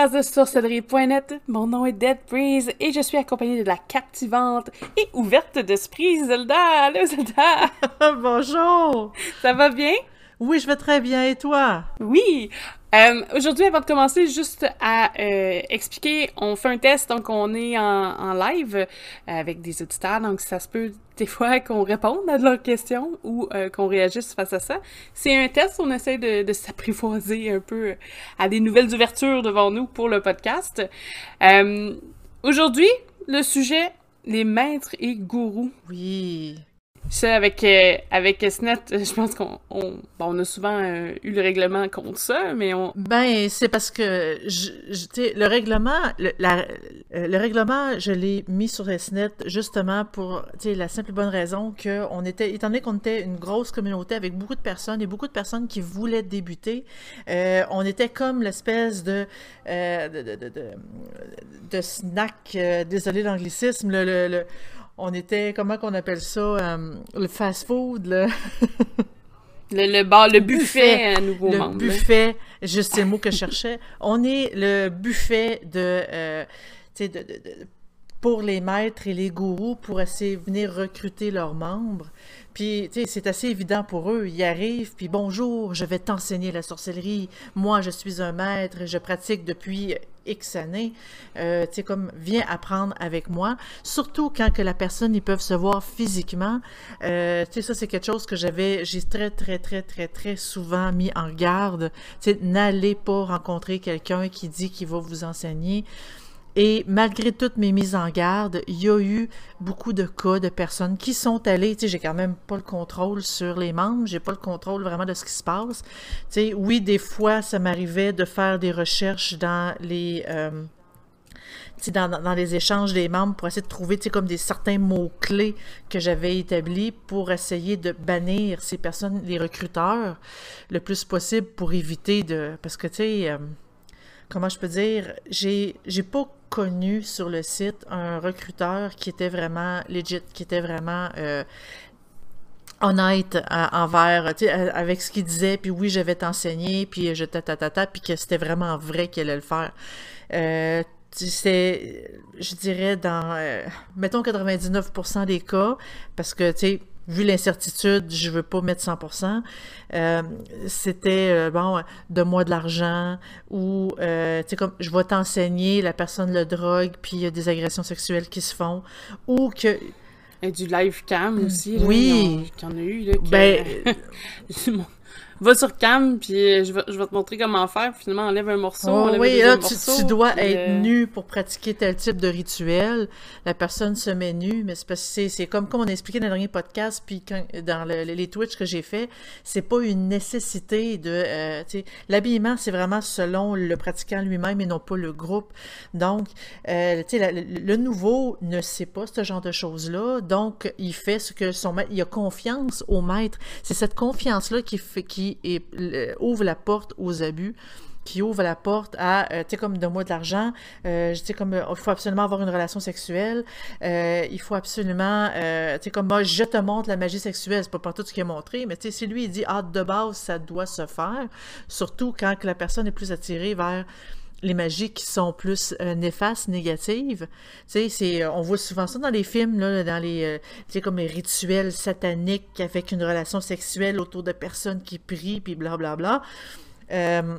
podcast de sorcellerie.net. Mon nom est Dead Breeze et je suis accompagnée de la captivante et ouverte d'esprit Zelda. Allô Zelda! Bonjour! Ça va bien? Oui, je vais très bien. Et toi? Oui! Euh, Aujourd'hui, avant de commencer, juste à euh, expliquer, on fait un test, donc on est en, en live euh, avec des auditeurs, donc ça se peut des fois qu'on réponde à leurs questions ou euh, qu'on réagisse face à ça. C'est un test, on essaie de, de s'apprivoiser un peu à des nouvelles ouvertures devant nous pour le podcast. Euh, Aujourd'hui, le sujet, les maîtres et gourous. Oui. Ça, avec, euh, avec SNET, je pense qu'on on, on a souvent euh, eu le règlement contre ça, mais on... Ben, c'est parce que, je, je, le règlement, le, euh, le règlement, je l'ai mis sur SNET justement pour, la simple bonne raison que on était, étant donné qu'on était une grosse communauté avec beaucoup de personnes et beaucoup de personnes qui voulaient débuter, euh, on était comme l'espèce de, euh, de, de, de, de, snack, euh, désolé l'anglicisme, le, le, le on était, comment qu'on appelle ça, euh, le fast-food, le... le, le, bar, le buffet, à nouveau le membre. buffet, juste c'est le mot que je cherchais. On est le buffet de, euh, de, de, de, pour les maîtres et les gourous pour essayer de venir recruter leurs membres. Puis, tu sais, c'est assez évident pour eux. Ils arrivent, puis bonjour, je vais t'enseigner la sorcellerie. Moi, je suis un maître, je pratique depuis X années. Euh, tu sais, comme, viens apprendre avec moi. Surtout quand que la personne, ils peuvent se voir physiquement. Euh, tu sais, ça, c'est quelque chose que j'avais, j'ai très, très, très, très, très souvent mis en garde. Tu sais, n'allez pas rencontrer quelqu'un qui dit qu'il va vous enseigner. Et malgré toutes mes mises en garde, il y a eu beaucoup de cas de personnes qui sont allées, tu sais, j'ai quand même pas le contrôle sur les membres, j'ai pas le contrôle vraiment de ce qui se passe. Tu sais, oui, des fois, ça m'arrivait de faire des recherches dans les... Euh, dans, dans, les échanges des membres pour essayer de trouver comme des certains mots-clés que j'avais établis pour essayer de bannir ces personnes, les recruteurs, le plus possible pour éviter de... Parce que, tu sais... Euh, comment je peux dire, j'ai pas connu sur le site un recruteur qui était vraiment legit, qui était vraiment euh, honnête à, envers, tu sais, avec ce qu'il disait, puis oui, je vais t'enseigner, puis je ta ta puis que c'était vraiment vrai qu'il allait le faire. Euh, c'est, je dirais, dans, euh, mettons 99% des cas, parce que, tu sais, vu l'incertitude, je veux pas mettre 100%. Euh, c'était euh, bon, donne-moi de l'argent ou euh, tu sais comme je vais t'enseigner, la personne le drogue puis il y a des agressions sexuelles qui se font ou que et du live cam aussi. Là, oui. Il y en a eu. Là, que... Ben, va sur cam, puis je vais, je vais te montrer comment faire. Finalement, enlève un morceau. Oh, enlève oui, là, tu, morceau, tu, dois puis, être euh... nu pour pratiquer tel type de rituel. La personne se met nue, mais c'est parce que c'est comme, comme on a expliqué dans le dernier podcast, puis quand, dans le, les Twitch que j'ai fait, c'est pas une nécessité de... Euh, L'habillement, c'est vraiment selon le pratiquant lui-même et non pas le groupe. Donc, euh, la, le, le nouveau ne sait pas ce genre de choses-là, donc il fait ce que son maître... Il a confiance au maître. C'est cette confiance-là qui, fait, qui est, ouvre la porte aux abus qui ouvre la porte à, euh, tu sais, comme donne-moi de l'argent, euh, tu sais, comme, il faut absolument avoir une relation sexuelle, euh, il faut absolument, euh, tu sais, comme moi, je te montre la magie sexuelle, c'est pas partout ce qu'il a montré, mais tu sais, si lui, il dit, ah, de base, ça doit se faire, surtout quand que la personne est plus attirée vers les magies qui sont plus euh, néfastes, négatives. Tu sais, c'est, on voit souvent ça dans les films, là, dans les, euh, tu sais, comme les rituels sataniques avec une relation sexuelle autour de personnes qui prient, puis blablabla. Euh,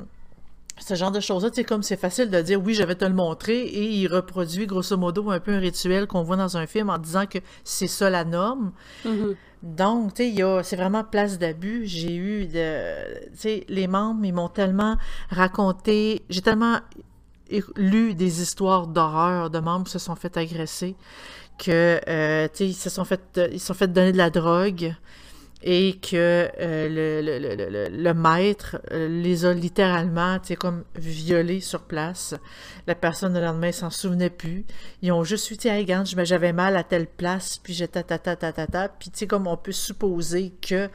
ce genre de choses-là, tu sais, comme c'est facile de dire oui, je vais te le montrer, et il reproduit grosso modo un peu un rituel qu'on voit dans un film en disant que c'est ça la norme. Mm -hmm. Donc, tu sais, c'est vraiment place d'abus. J'ai eu de. Tu sais, les membres, ils m'ont tellement raconté. J'ai tellement lu des histoires d'horreur de membres qui se sont fait agresser que, euh, tu sais, ils se sont fait, ils se sont fait donner de la drogue et que euh, le, le, maître euh, les a littéralement, tu comme violés sur place. La personne, le lendemain, s'en souvenait plus. Ils ont juste eu, tu hey, j'avais mal à telle place, puis j'étais ta ta ta ta ta, puis tu sais, comme on peut supposer que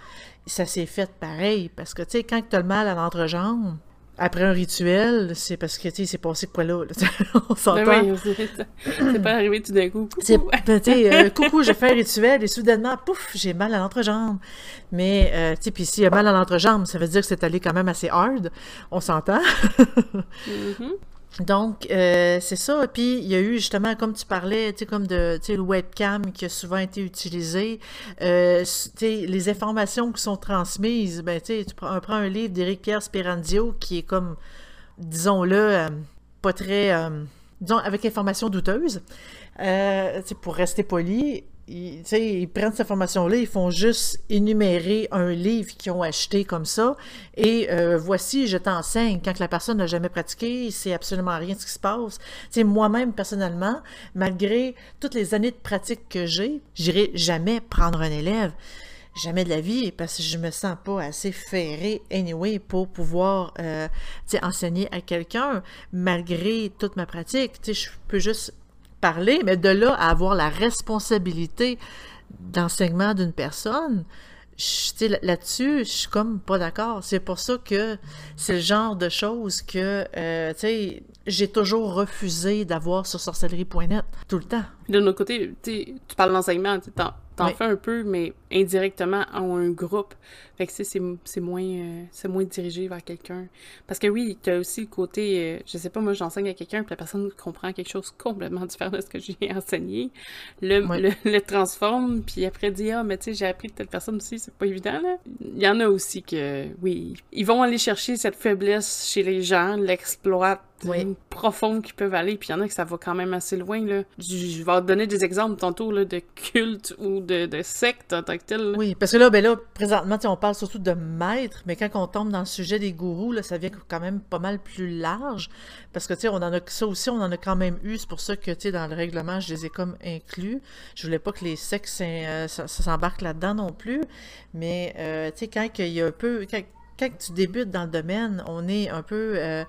ça s'est fait pareil, parce que, tu sais, quand tu as le mal à l'entrejambe, après un rituel, c'est parce que, tu sais, c'est passé quoi là? là on s'entend. Ben oui, c'est pas arrivé tout d'un coup. C'est, ben, tu sais, euh, coucou, j'ai fait un rituel et soudainement, pouf, j'ai mal à l'entrejambe. Mais, euh, tu sais, puis s'il y a mal à l'entrejambe, ça veut dire que c'est allé quand même assez hard. On s'entend. Mhm. Donc, euh, c'est ça. Puis, il y a eu justement, comme tu parlais, tu sais, comme de, tu sais, le webcam qui a souvent été utilisé. Euh, tu sais, les informations qui sont transmises, ben, tu sais, tu prends, on prend un livre d'Éric Pierre Sperandio qui est comme, disons-le, euh, pas très, disons, avec information douteuse. Pour rester poli, ils, ils prennent cette information-là, ils font juste énumérer un livre qu'ils ont acheté comme ça, et euh, voici, je t'enseigne. Quand la personne n'a jamais pratiqué, c'est absolument rien ce qui se passe. Moi-même, personnellement, malgré toutes les années de pratique que j'ai, j'irai jamais prendre un élève. Jamais de la vie, parce que je me sens pas assez ferré, anyway, pour pouvoir euh, enseigner à quelqu'un, malgré toute ma pratique. Je peux juste parler, mais de là à avoir la responsabilité d'enseignement d'une personne, là-dessus, je suis comme pas d'accord. C'est pour ça que c'est le genre de choses que, euh, tu sais, j'ai toujours refusé d'avoir sur sorcellerie.net, tout le temps. De notre côté, tu parles d'enseignement, t'en, t'en Oui. fais un peu, mais indirectement en un groupe. Fait que c'est, c'est moins, euh, c'est moins dirigé vers quelqu'un. Parce que oui, t'as aussi le côté, euh, je sais pas, moi j'enseigne à quelqu'un, puis la personne comprend quelque chose complètement différent de ce que j'ai enseigné, le, Oui. le, le transforme, puis après dit, ah, mais tu sais, j'ai appris de telle personne aussi, c'est pas évident, là. Il y en a aussi que, oui, ils vont aller chercher cette faiblesse chez les gens, l'exploitent Oui. profonde qu'ils peuvent aller, puis il y en a que ça va quand même assez loin, là. Je, je vais te donner des exemples tantôt, là, de culte ou de, de secte en tant que tel. Oui, parce que là, ben là, présentement, on parle surtout de maître, mais quand on tombe dans le sujet des gourous, là, ça devient quand même pas mal plus large. Parce que, on en a, ça aussi, on en a quand même eu. C'est pour ça que, dans le règlement, je les ai comme inclus. Je voulais pas que les sexes, euh, ça, ça s'embarque là-dedans non plus. Mais, euh, quand il y a un peu, quand, quand tu débutes dans le domaine, on est un peu, euh,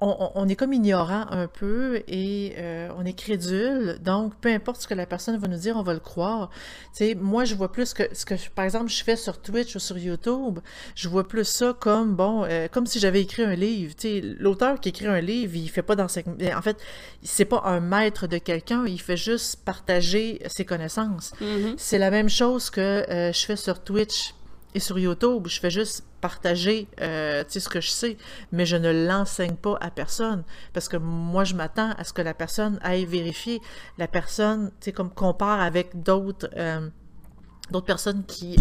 on, est comme ignorant un peu et euh, on est crédule. Donc, peu importe ce que la personne va nous dire, on va le croire. Tu sais, moi, je vois plus que ce que, par exemple, je fais sur Twitch ou sur YouTube, je vois plus ça comme, bon, euh, comme si j'avais écrit un livre. Tu sais, l'auteur qui écrit un livre, il fait pas d'enseignement. En fait, c'est pas un maître de quelqu'un, il fait juste partager ses connaissances. Mhm. C'est la même chose que euh, je fais sur Twitch et sur YouTube. Je fais juste partager euh, ce que je sais, mais je ne l'enseigne pas à personne parce que moi, je m'attends à ce que la personne aille vérifier. La personne, comme compare avec d'autres. euh, d'autres personnes qui,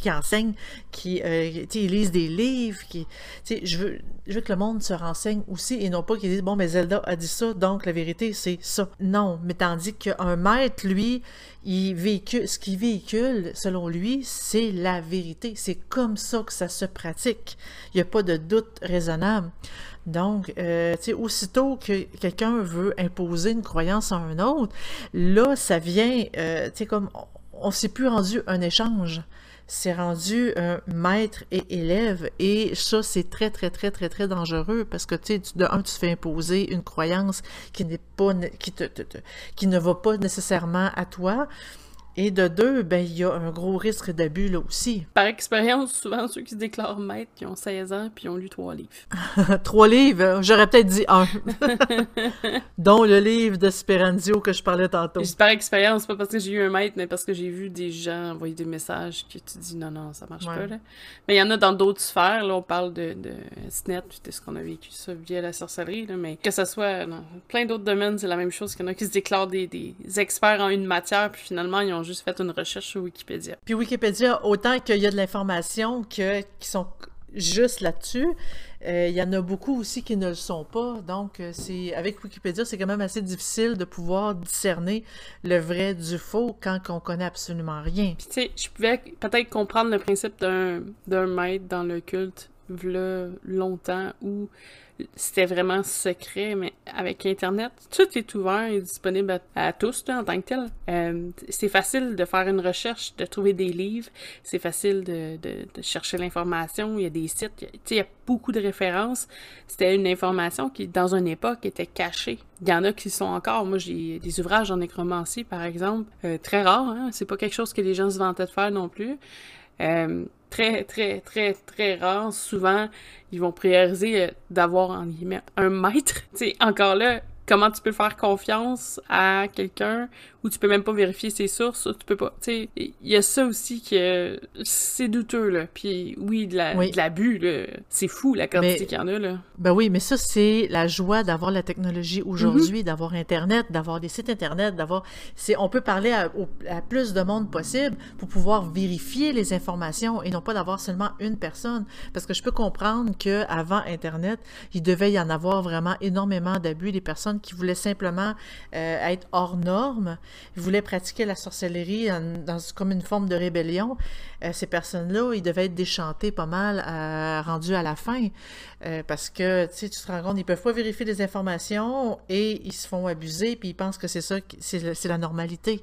qui enseignent, qui euh, lisent des livres, qui, je veux, je veux que le monde se renseigne aussi et non pas qu'ils disent bon mais Zelda a dit ça donc la vérité c'est ça. Non, mais tandis qu'un maître lui, il véhicule ce qu'il véhicule selon lui, c'est la vérité. C'est comme ça que ça se pratique. Il n'y a pas de doute raisonnable. Donc, euh, tu sais, aussitôt que quelqu'un veut imposer une croyance à un autre, là, ça vient, euh, tu sais, comme on, s'est plus rendu un échange. C'est rendu un maître et élève. Et ça, c'est très, très, très, très, très dangereux parce que, tu sais, de un, tu te fais imposer une croyance qui n'est pas, qui te- qui ne va pas nécessairement à toi. Et de deux, ben, il y a un gros risque d'abus là aussi. Par expérience, souvent, ceux qui se déclarent maîtres, qui ont 16 ans, puis ont lu trois livres. Trois livres, euh, j'aurais peut-être dit un. Dont le livre de Speranzio que je parlais tantôt. Je par expérience, pas parce que j'ai eu un maître, mais parce que j'ai vu des gens envoyer des messages que tu dis non, non, ça marche Ouais. pas, là. Mais il y en a dans d'autres sphères, là, on parle de, de SNET, puis de ce qu'on a vécu ça via la sorcellerie, là, mais que ce soit dans plein d'autres domaines, c'est la même chose qu'il y en a qui se déclarent des, des experts en une matière, puis finalement, ils ont juste fait une recherche sur Wikipédia. Puis Wikipédia, autant qu'il y a de l'information que, qui sont juste là-dessus, euh, il y en a beaucoup aussi qui ne le sont pas. Donc, euh, c'est avec Wikipédia, c'est quand même assez difficile de pouvoir discerner le vrai du faux quand on connaît absolument rien. Puis tu sais, je pouvais peut-être comprendre le principe d'un d'un maître dans le culte, v'là longtemps, où c'était vraiment secret, mais avec Internet, tout est ouvert et disponible à, tous en tant que tel. Euh, c'est facile de faire une recherche, de trouver des livres, c'est facile de, chercher l'information, il y a des sites, il y a- tu sais, il y a beaucoup de références. C'était une information qui, dans une époque, était cachée. Il y en a qui sont encore. Moi, j'ai des ouvrages en nécromancie, par exemple, euh, très rares. Hein? C'est pas quelque chose que les gens se vantaient de faire non plus. Euh, très, très, très, très rare. Souvent, ils vont prioriser euh, d'avoir, en guillemets, un maître. Tu sais, encore là, comment tu peux faire confiance à quelqu'un où tu peux même pas vérifier ses sources, tu peux pas. Tu sais, il y a ça aussi que c'est douteux, là. Puis oui, de l'abus, la, là. C'est fou, la quantité qu'il y en a, là. Ben oui, mais ça, c'est la joie d'avoir la technologie aujourd'hui, mhm. d'avoir Internet, d'avoir des sites Internet, d'avoir... c'est On peut parler à, plus de monde possible pour pouvoir vérifier les informations et non pas d'avoir seulement une personne. Parce que je peux comprendre qu'avant Internet, il devait y en avoir vraiment énormément d'abus, des personnes qui voulaient simplement euh, être hors normes voulaient pratiquer la sorcellerie dans, comme une forme de rébellion. Euh, ces personnes-là, ils devaient être déchantés pas mal, euh, rendus à la fin, euh, parce que, tu te rends compte, ils peuvent pas vérifier des informations et ils se font abuser, puis ils pensent que c'est ça, c'est la normalité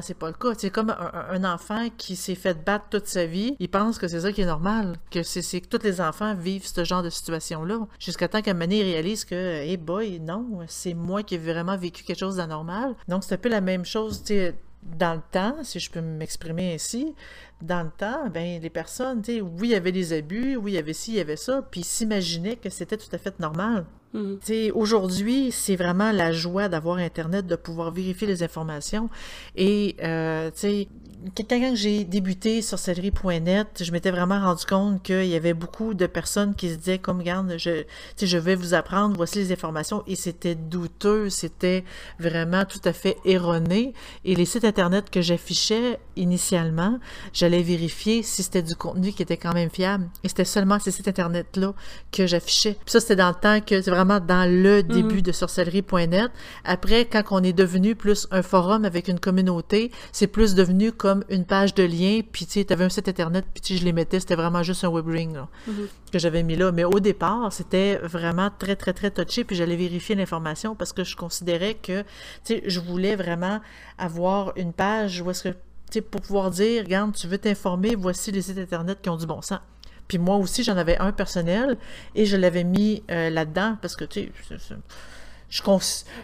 c'est pas le cas. C'est comme un, enfant qui s'est fait battre toute sa vie, il pense que c'est ça qui est normal, que c'est que tous les enfants vivent ce genre de situation-là, jusqu'à temps qu'à un moment réalise que, hey boy, non, c'est moi qui ai vraiment vécu quelque chose d'anormal. Donc c'est un peu la même chose, tu sais, dans le temps, si je peux m'exprimer ainsi, dans le temps, ben les personnes, tu sais, oui, il y avait des abus, oui, il y avait ci, il y avait ça, puis s'imaginaient que c'était tout à fait normal. Mm Aujourd'hui, c'est vraiment la joie d'avoir Internet, de pouvoir vérifier les informations. Et, euh, tu sais, quand j'ai débuté sur sorcellerie.net, je m'étais vraiment rendu compte qu'il y avait beaucoup de personnes qui se disaient, comme, regarde, je, je vais vous apprendre, voici les informations. Et c'était douteux, c'était vraiment tout à fait erroné. Et les sites Internet que j'affichais initialement, j'allais vérifier si c'était du contenu qui était quand même fiable. Et c'était seulement ces sites Internet-là que j'affichais. Puis ça, c'était dans le temps que c'est vraiment dans le début mm. de sorcellerie.net. Après, quand on est devenu plus un forum avec une communauté, c'est plus devenu comme une page de lien, puis tu sais, t'avais un site internet, puis tu je les mettais, c'était vraiment juste un web ring mm-hmm. que j'avais mis là. Mais au départ, c'était vraiment très, très, très touché, puis j'allais vérifier l'information parce que je considérais que, tu sais, je voulais vraiment avoir une page où est-ce que pour pouvoir dire, regarde, tu veux t'informer, voici les sites Internet qui ont du bon sens. Puis moi aussi, j'en avais un personnel et je l'avais mis euh, là-dedans parce que, tu sais, je,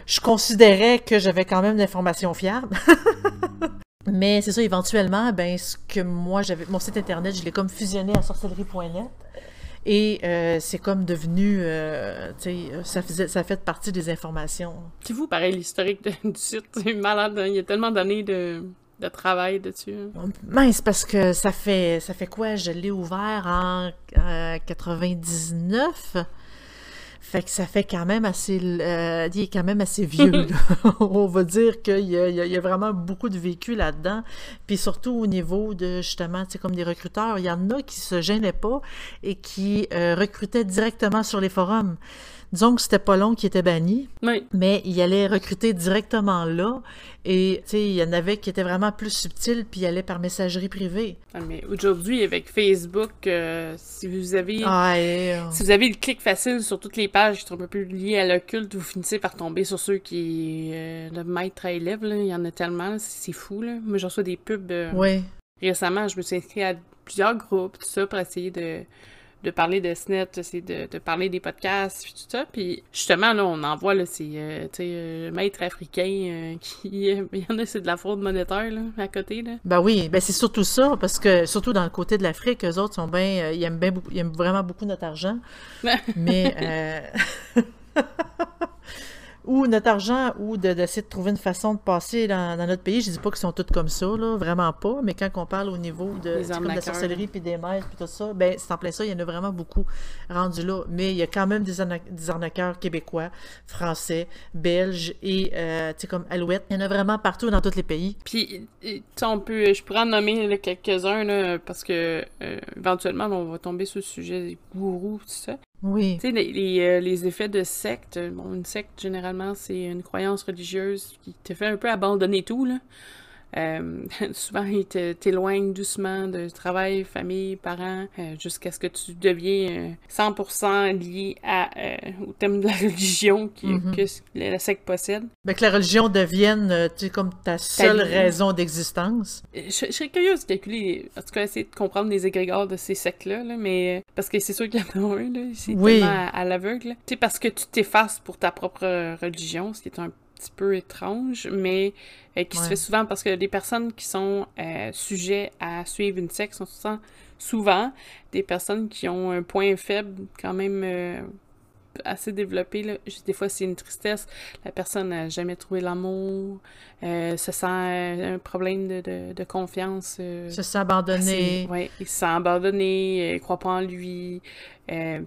je, considérais que j'avais quand même d'informations fiables. Mais c'est ça, éventuellement, ben, ce que moi, j'avais, mon site internet, je l'ai comme fusionné à sorcellerie.net. Et euh, c'est comme devenu, euh, tu sais, ça, faisait, ça fait partie des informations. C'est vous, pareil, l'historique du site. C'est malade, hein. il y a tellement d'années de, de travail dessus. Mince, parce que ça fait, ça fait quoi? Je l'ai ouvert en 99. Fait que ça fait quand même assez... Euh, il est quand même assez vieux. On va dire qu'il y, y, a vraiment beaucoup de vécu là-dedans. Puis surtout au niveau de, justement, tu sais, comme des recruteurs, il y en a qui se gênaient pas et qui euh, recrutaient directement sur les forums. Disons que c'était pas long qui était banni, mais il allait recruter directement là. Et tu sais, il y en avait qui étaient vraiment plus subtils, puis il allait par messagerie privée. Ah, mais aujourd'hui, avec Facebook, euh, si vous avez ah, si vous avez le clic facile sur toutes les pages qui sont un peu plus liées à l'occulte, vous finissez par tomber sur ceux qui euh, de maître à élève. Il y en a tellement, c'est fou. Là. Moi, j'en reçois des pubs. Euh, oui. Récemment, je me suis inscrite à plusieurs groupes, tout ça, pour essayer de de parler de SNET, c'est de, de, parler des podcasts, puis tout ça. Puis justement, là, on en voit, là, c'est, euh, tu sais, euh, maître africain euh, qui... Il y en a, c'est de la fraude monétaire, là, à côté, là. Ben oui, ben c'est surtout ça, parce que, surtout dans le côté de l'Afrique, eux autres sont bien... ils, aiment bien, ils aiment vraiment beaucoup notre argent. mais... ou notre argent ou d'essayer de, trouver une façon de passer dans, notre pays. Je dis pas qu'ils sont tous comme ça, là, vraiment pas, mais quand on parle au niveau de, comme la sorcellerie puis des maîtres puis tout ça, ben c'est en plein ça, il y en a vraiment beaucoup rendus là. Mais il y a quand même des, arnaqueurs québécois, français, belges et euh, tu sais comme Alouette. Il y en a vraiment partout dans tous les pays. Puis on peut, je pourrais en nommer quelques-uns parce que euh, éventuellement on va tomber sur le sujet des gourous tout ça. Oui. Tu sais, les, euh, effets de secte. Une secte, généralement, c'est une croyance religieuse qui te fait un peu abandonner tout, là. Euh, souvent, ils t'éloignent doucement de travail, famille, parents, euh, jusqu'à ce que tu deviens 100% euh, lié à, au thème de la religion qui, mm-hmm. que la secte possède. Mais que la religion devienne tu sais, comme ta seule raison d'existence. Je, serais curieuse de calculer, en tout cas, essayer de comprendre les égrégores de ces sectes-là, mais parce que c'est sûr qu'il y en a un, c'est tellement à, à l'aveugle. Tu sais, parce que tu t'effaces pour ta propre religion, ce qui est un petit peu étrange, mais euh, qui se fait souvent parce que les personnes qui sont euh, sujets à suivre une secte sont souvent des personnes qui ont un point faible quand même euh, assez développé. Là. Des fois, c'est une tristesse. La personne n'a jamais trouvé l'amour, euh, se sent euh, un problème de, de, de confiance. Euh, se sent abandonné. Oui, il se sent abandonné, il ne croit pas en lui.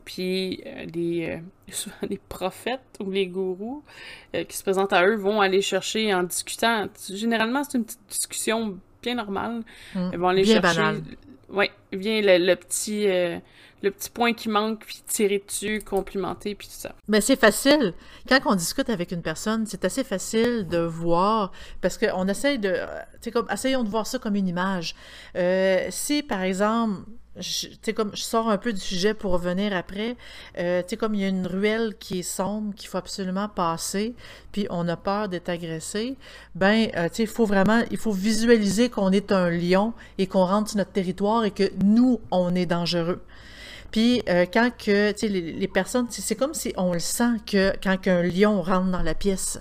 puis les, souvent les prophètes ou les gourous qui se présentent à eux vont aller chercher en discutant. Généralement, c'est une petite discussion bien normale. Mmh, Ils vont aller bien chercher. Oui, vient le, le petit le petit point qui manque, puis tirer dessus, complimenter, puis tout ça. Mais c'est facile. Quand on discute avec une personne, c'est assez facile de voir, parce qu'on essaye de... Tu comme, essayons de voir ça comme une image. Euh, si, par exemple, sais, comme je sors un peu du sujet pour revenir après, euh, tu sais, comme il y a une ruelle qui est sombre, qu'il faut absolument passer, puis on a peur d'être agressé, ben, euh, il faut vraiment, il faut visualiser qu'on est un lion et qu'on rentre sur notre territoire et que nous, on est dangereux. Puis euh, quand que, les, les personnes, c'est comme si on le sent que quand un lion rentre dans la pièce.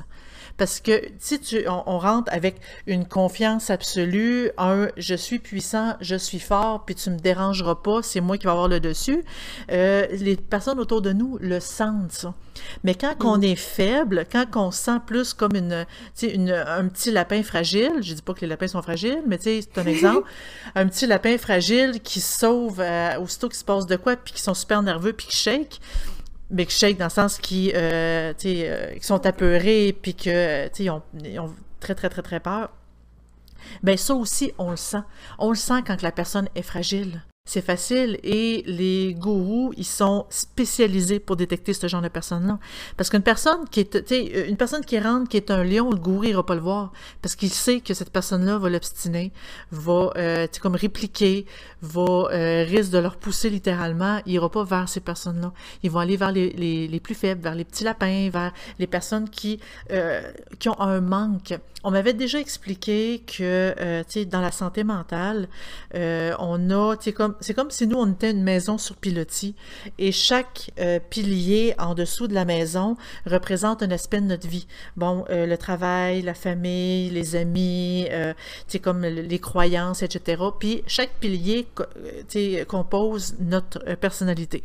Parce que si tu, on, rentre avec une confiance absolue, un je suis puissant, je suis fort, puis tu me dérangeras pas, c'est moi qui vais avoir le dessus, euh, les personnes autour de nous le sentent, ça. Mais quand on mm. est faible, quand on sent plus comme une, une, un petit lapin fragile, je dis pas que les lapins sont fragiles, mais c'est un exemple, un petit lapin fragile qui sauve euh, aussitôt qu'il se passe de quoi, puis qui sont super nerveux, puis qui shake, shake dans le sens qui, euh, euh, qui sont apeurés puis que ils ont, ils ont très très très très peur. Ben ça aussi on le sent. On le sent quand la personne est fragile. C'est facile et les gourous, ils sont spécialisés pour détecter ce genre de personnes-là. Parce qu'une personne qui est, une personne qui rentre, qui est un lion, le gourou, il va pas le voir. Parce qu'il sait que cette personne-là va l'obstiner, va, euh, comme répliquer, va, euh, risque de leur pousser littéralement. Il ira pas vers ces personnes-là. Ils vont aller vers les, les, les, plus faibles, vers les petits lapins, vers les personnes qui, euh, qui ont un manque. On m'avait déjà expliqué que, euh, tu sais, dans la santé mentale, euh, on a, tu sais, comme c'est comme si nous, on était une maison sur pilotis et chaque euh, pilier en dessous de la maison représente un aspect de notre vie. Bon, euh, le travail, la famille, les amis, euh, comme les croyances, etc. Puis chaque pilier compose notre personnalité.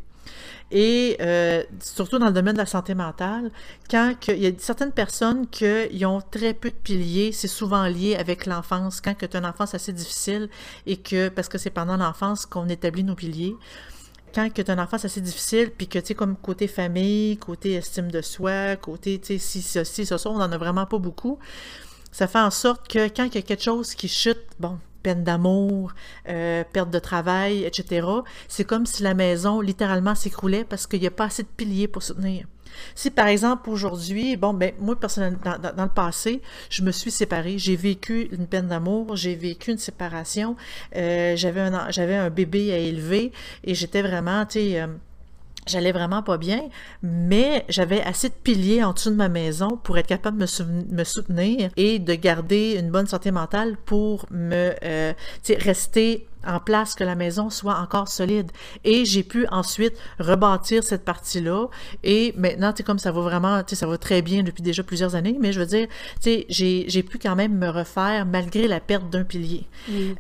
Et euh, surtout dans le domaine de la santé mentale, quand il y a certaines personnes qui ont très peu de piliers, c'est souvent lié avec l'enfance. Quand tu as une enfance assez difficile et que, parce que c'est pendant l'enfance qu'on établit nos piliers, quand tu as une enfance assez difficile, puis que, tu sais, comme côté famille, côté estime de soi, côté, tu sais, si, ceci, ça, ça, on n'en a vraiment pas beaucoup, ça fait en sorte que quand il y a quelque chose qui chute, bon, peine d'amour, euh, perte de travail, etc. C'est comme si la maison littéralement s'écroulait parce qu'il n'y a pas assez de piliers pour soutenir. Si par exemple aujourd'hui, bon, ben moi personnellement, dans, le passé, je me suis séparée, j'ai vécu une peine d'amour, j'ai vécu une séparation, euh, j'avais un bébé à élever et j'étais vraiment, tu sais, euh, J'allais vraiment pas bien, mais j'avais assez de piliers en dessous de ma maison pour être capable de me, soutenir et de garder une bonne santé mentale pour me euh, rester en place, que la maison soit encore solide. Et j'ai pu ensuite rebâtir cette partie-là. Et maintenant, tu sais, comme ça va vraiment, tu sais, ça va très bien depuis déjà plusieurs années, mais je veux dire, tu sais, j'ai pu quand même me refaire malgré la perte d'un pilier.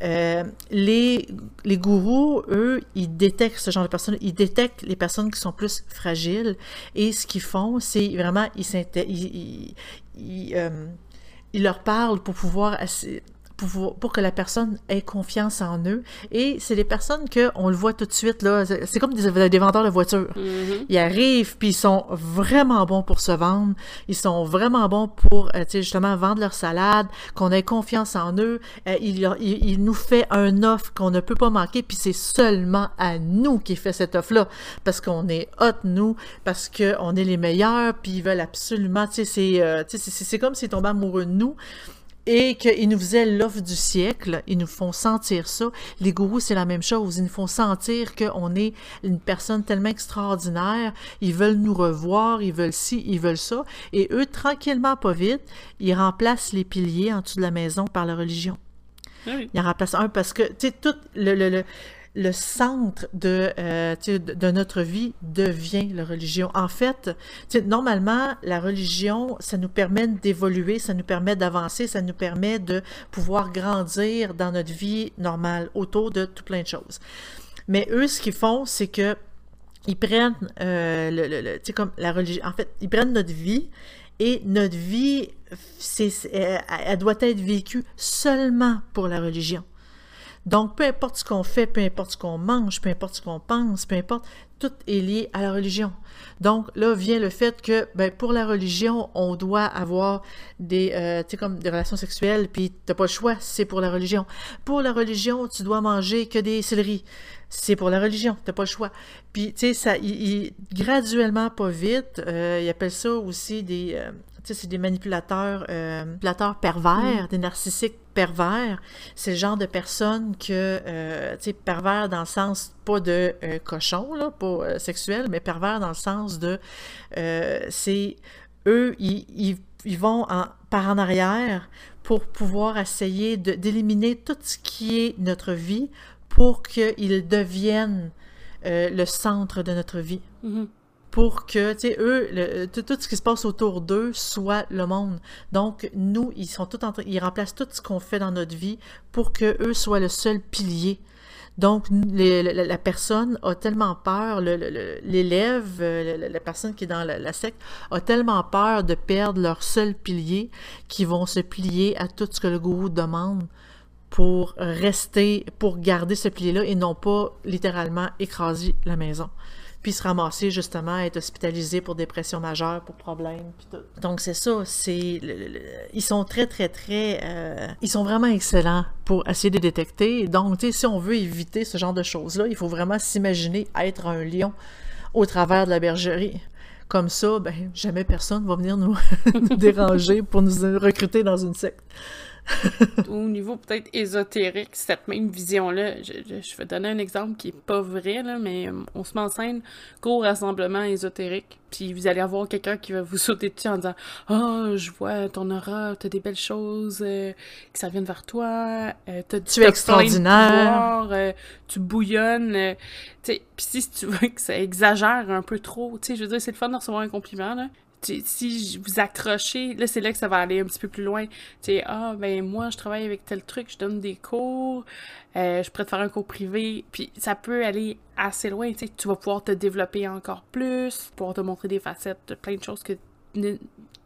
Euh, les, les gourous, eux, ils détectent ce genre de personnes, ils détectent les personnes qui sont plus fragiles et ce qu'ils font, c'est vraiment, ils, ils, ils, euh, ils leur parlent pour pouvoir pour, pour, que la personne ait confiance en eux. Et c'est des personnes que on le voit tout de suite, là. C'est comme des, des, vendeurs de voitures. Mm-hmm. Ils arrivent, puis ils sont vraiment bons pour se vendre. Ils sont vraiment bons pour, euh, tu sais, justement, vendre leur salade, qu'on ait confiance en eux. Euh, il, il, nous fait un offre qu'on ne peut pas manquer, puis c'est seulement à nous qui fait cette offre-là. Parce qu'on est hot, nous, parce qu'on est les meilleurs, puis ils veulent absolument, tu sais, c'est euh, c'est comme s'ils tombaient amoureux de nous et qu'ils nous faisaient l'offre du siècle, ils nous font sentir ça. Les gourous, c'est la même chose. Ils nous font sentir qu'on est une personne tellement extraordinaire. Ils veulent nous revoir, ils veulent ci, ils veulent ça. Et eux, tranquillement, pas vite, ils remplacent les piliers en dessous de la maison par la religion. Ah ils en remplacent un parce que, tu sais, tout le, le, le centre de, euh, de notre vie devient la religion. En fait, normalement, la religion, ça nous permet d'évoluer, ça nous permet d'avancer, ça nous permet de pouvoir grandir dans notre vie normale autour de tout plein de choses. Mais eux, ce qu'ils font, c'est que ils prennent euh, le, le, le comme la religion. En fait, ils prennent notre vie et notre vie, elle doit être vécue seulement pour la religion. Donc, peu importe ce qu'on fait, peu importe ce qu'on mange, peu importe ce qu'on pense, peu importe, tout est lié à la religion. Donc, là vient le fait que, ben, pour la religion, on doit avoir des, euh, comme des relations sexuelles, puis t'as pas le choix, c'est pour la religion. Pour la religion, tu dois manger que des céleris. C'est pour la religion, t'as pas le choix. Puis, tu sais, ça, il, graduellement, pas vite, euh, ils appellent ça aussi des, euh, c'est des manipulateurs, euh, manipulateurs pervers, mm. des narcissiques pervers. C'est le genre de personnes que, euh, tu sais, pervers dans le sens pas de euh, cochon, là, pas sexuel, mais pervers dans le sens de, c'est eux, ils, ils, vont en, par en arrière pour pouvoir essayer d'éliminer tout ce qui est notre vie pour qu'ils deviennent le centre de notre vie. Mm-hmm pour que, tu sais, eux, tout, ce qui se passe autour d'eux soit le monde. Donc, nous, ils sont tout en ils remplacent tout ce qu'on fait dans notre vie pour que eux soient le seul pilier. Donc, la, personne a tellement peur, l'élève, euh, la, personne qui est dans la, secte, a tellement peur de perdre leur seul pilier qu'ils vont se plier à tout ce que le gourou demande pour rester, pour garder ce pilier-là et non pas littéralement écraser la maison se ramasser justement, être hospitalisé pour dépression majeure, pour problème. Donc c'est ça, c'est ils sont très très très, euh, ils sont vraiment excellents pour essayer de détecter. Donc tu sais, si on veut éviter ce genre de choses-là, il faut vraiment s'imaginer être un lion au travers de la bergerie. Comme ça, ben jamais personne va venir nous déranger pour nous recruter dans une secte. au niveau peut-être ésotérique, cette même vision-là, je, vais donner un exemple qui est pas vrai, là, mais euh, on se met en scène, gros rassemblement ésotérique, puis vous allez avoir quelqu'un qui va vous sauter dessus en disant « Oh, je vois ton aura, t'as des belles choses euh, qui ça viennent vers toi, euh, t'as Tu es extraordinaire! Euh, tu bouillonnes. Puis si tu veux que ça exagère un peu trop, tu sais, je veux dire, c'est le fun de recevoir un compliment, là, si vous accrochez, là, c'est là que ça va aller un petit peu plus loin. Tu sais, ah, ben, moi, je travaille avec tel truc, je donne des cours, euh, je pourrais te faire un cours privé, puis ça peut aller assez loin, tu sais, tu vas pouvoir te développer encore plus, pouvoir te montrer des facettes de plein de choses que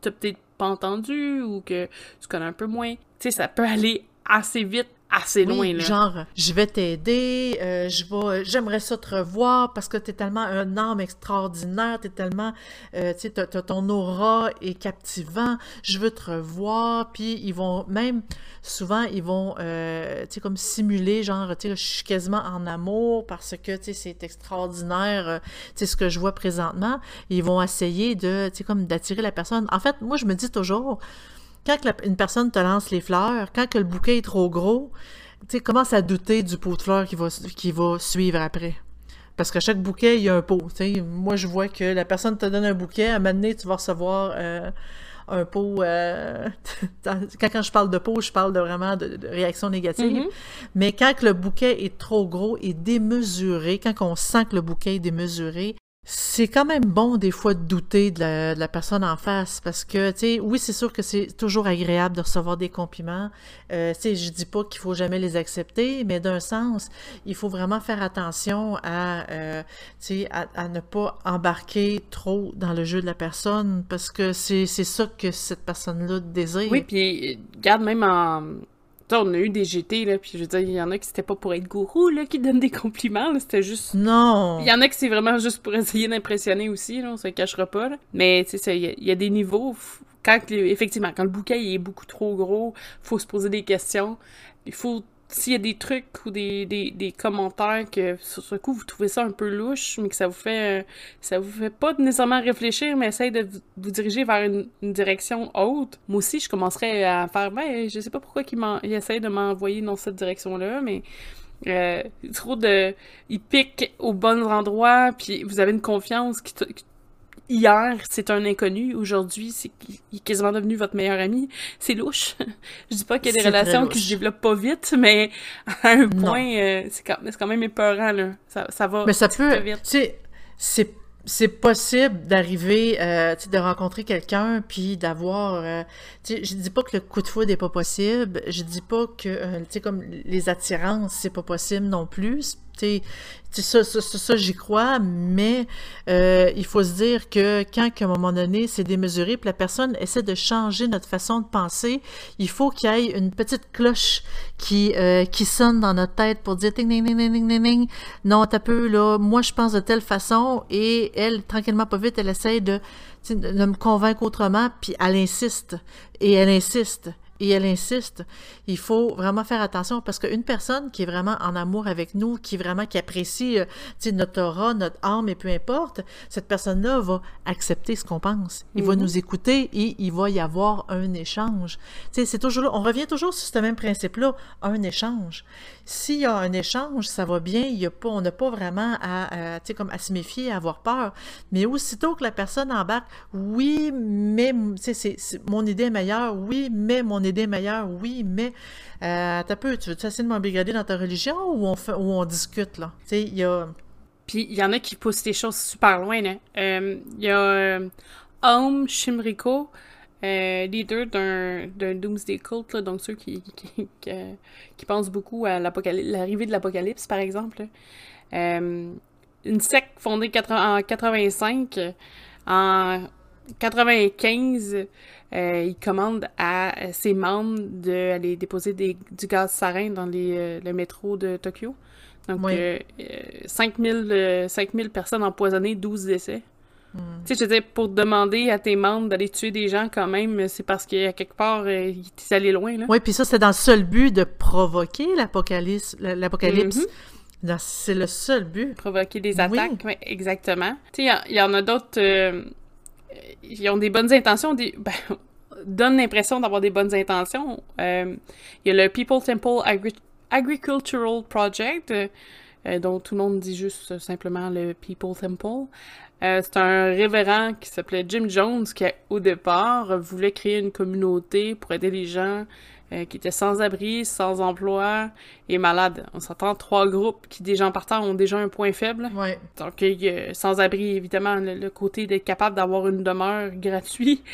t'as peut-être pas entendu ou que tu connais un peu moins. Tu sais, ça peut aller assez vite assez loin, là. Genre, je vais t'aider, euh, je vais, j'aimerais ça te revoir parce que t'es tellement un homme extraordinaire, t'es tellement, euh, tu sais, ton aura est captivant, je veux te revoir, puis ils vont même, souvent, ils vont, euh, tu sais, comme simuler, genre, tu sais, je suis quasiment en amour parce que, tu sais, c'est extraordinaire, euh, tu sais, ce que je vois présentement. Ils vont essayer de, tu sais, comme d'attirer la personne. En fait, moi, je me dis toujours, quand une personne te lance les fleurs, quand que le bouquet est trop gros, tu commence à douter du pot de fleurs qui va, qui va suivre après. Parce que chaque bouquet, il y a un pot. Moi, je vois que la personne te donne un bouquet, à un moment donné, tu vas recevoir euh, un pot. Euh, quand, je parle de pot, je parle de vraiment de, réaction négative. Mm-hmm. Mais quand le bouquet est trop gros et démesuré, quand on sent que le bouquet est démesuré, c'est quand même bon des fois de douter de la, personne en face parce que, tu sais, oui, c'est sûr que c'est toujours agréable de recevoir des compliments. Euh, tu sais, je dis pas qu'il faut jamais les accepter, mais d'un sens, il faut vraiment faire attention à, euh, tu sais, à, ne pas embarquer trop dans le jeu de la personne parce que c'est ça que cette personne-là désire. Oui, puis garde même en on a eu des GT, là, puis je veux dire, il y en a qui c'était pas pour être gourou, là, qui donnent des compliments, c'était juste... Non! Il y en a qui c'est vraiment juste pour essayer d'impressionner aussi, là, on se cachera pas, là. Mais, tu sais, il y, a des niveaux, quand, effectivement, quand le bouquet est beaucoup trop gros, faut se poser des questions, il faut s'il y a des trucs ou des, des, commentaires que sur ce coup vous trouvez ça un peu louche, mais que ça vous fait ça vous fait pas nécessairement réfléchir, mais essaye de vous, diriger vers une, direction haute. Moi aussi, je commencerais à faire ben je sais pas pourquoi il, essaye de m'envoyer dans cette direction-là, mais euh, trop de il pique aux bons endroits, puis vous avez une confiance qui, hier, c'est un inconnu, aujourd'hui, c'est qu'il est quasiment devenu votre meilleur ami. C'est louche. je dis pas qu'il y a des relations qui se développent pas vite, mais à un point, euh, c'est quand, quand, même épeurant, là. Ça, ça va Mais ça peut, c'est c'est possible d'arriver, euh, de rencontrer quelqu'un, puis d'avoir... Euh, je dis pas que le coup de foudre n'est pas possible, je dis pas que, euh, tu sais, comme les attirances, c'est pas possible non plus ça, ça, ça, j'y crois, mais euh, il faut se dire que quand, à un moment donné, c'est démesuré, puis la personne essaie de changer notre façon de penser, il faut qu'il y ait une petite cloche qui, euh, qui sonne dans notre tête pour dire ting, ting, ting. non, t'as peu, là, moi je pense de telle façon, et elle, tranquillement, pas vite, elle essaie de, de me convaincre autrement, puis elle insiste, et elle insiste et elle insiste, il faut vraiment faire attention parce qu'une personne qui est vraiment en amour avec nous, qui vraiment qui apprécie euh, notre aura, notre âme et peu importe, cette personne-là va accepter ce qu'on pense. Il va mhm. nous écouter et il va y avoir un échange. C'est toujours là, on revient toujours sur ce même principe-là, un échange. S'il y a un échange, ça va bien, il y a pas, on n'a pas vraiment à, à, comme à se méfier, à avoir peur. Mais aussitôt que la personne embarque, oui, mais c'est mon idée est meilleure, oui, mais mon idée est meilleure, oui, mais euh, t'as tu veux essayer de dans ta religion ou on, fait, on discute, là? Tu sais, il y a... Puis il y en a qui poussent les choses super loin, là. Euh, il y a euh, Om Shimriko, euh, leader d'un Doomsday Cult, donc ceux qui, qui, qui, pensent beaucoup à l'arrivée de l'Apocalypse, par exemple. Une secte fondée en 85, en 95, euh, il commande à ses membres d'aller déposer des, du gaz sarin dans les, le métro de Tokyo. Donc, 5000, 5000 personnes empoisonnées, 12 décès. Hmm. Tu sais, je veux dire, pour demander à tes membres d'aller tuer des gens quand même, c'est parce qu'à quelque part, euh, ils allé loin, là. Oui, puis ça, c'est dans le seul but de provoquer l'apocalypse. L'apocalypse. Mhm. C'est le seul but. Provoquer des attaques, oui, exactement. Tu sais, il y, en a d'autres... Euh, ils ont des bonnes intentions, des... Ben, donnent l'impression d'avoir des bonnes intentions. Euh, il y a le People Temple Agricultural Project, dont tout le monde dit juste simplement le People Temple. Euh, c'est un révérend qui s'appelait Jim Jones qui, au départ, voulait créer une communauté pour aider les gens euh, qui étaient sans abri, sans emploi et malades. On s'entend trois groupes qui, des gens partant, ont déjà un point faible. Ouais. Donc, sans abri, évidemment, le, côté d'être capable d'avoir une demeure gratuite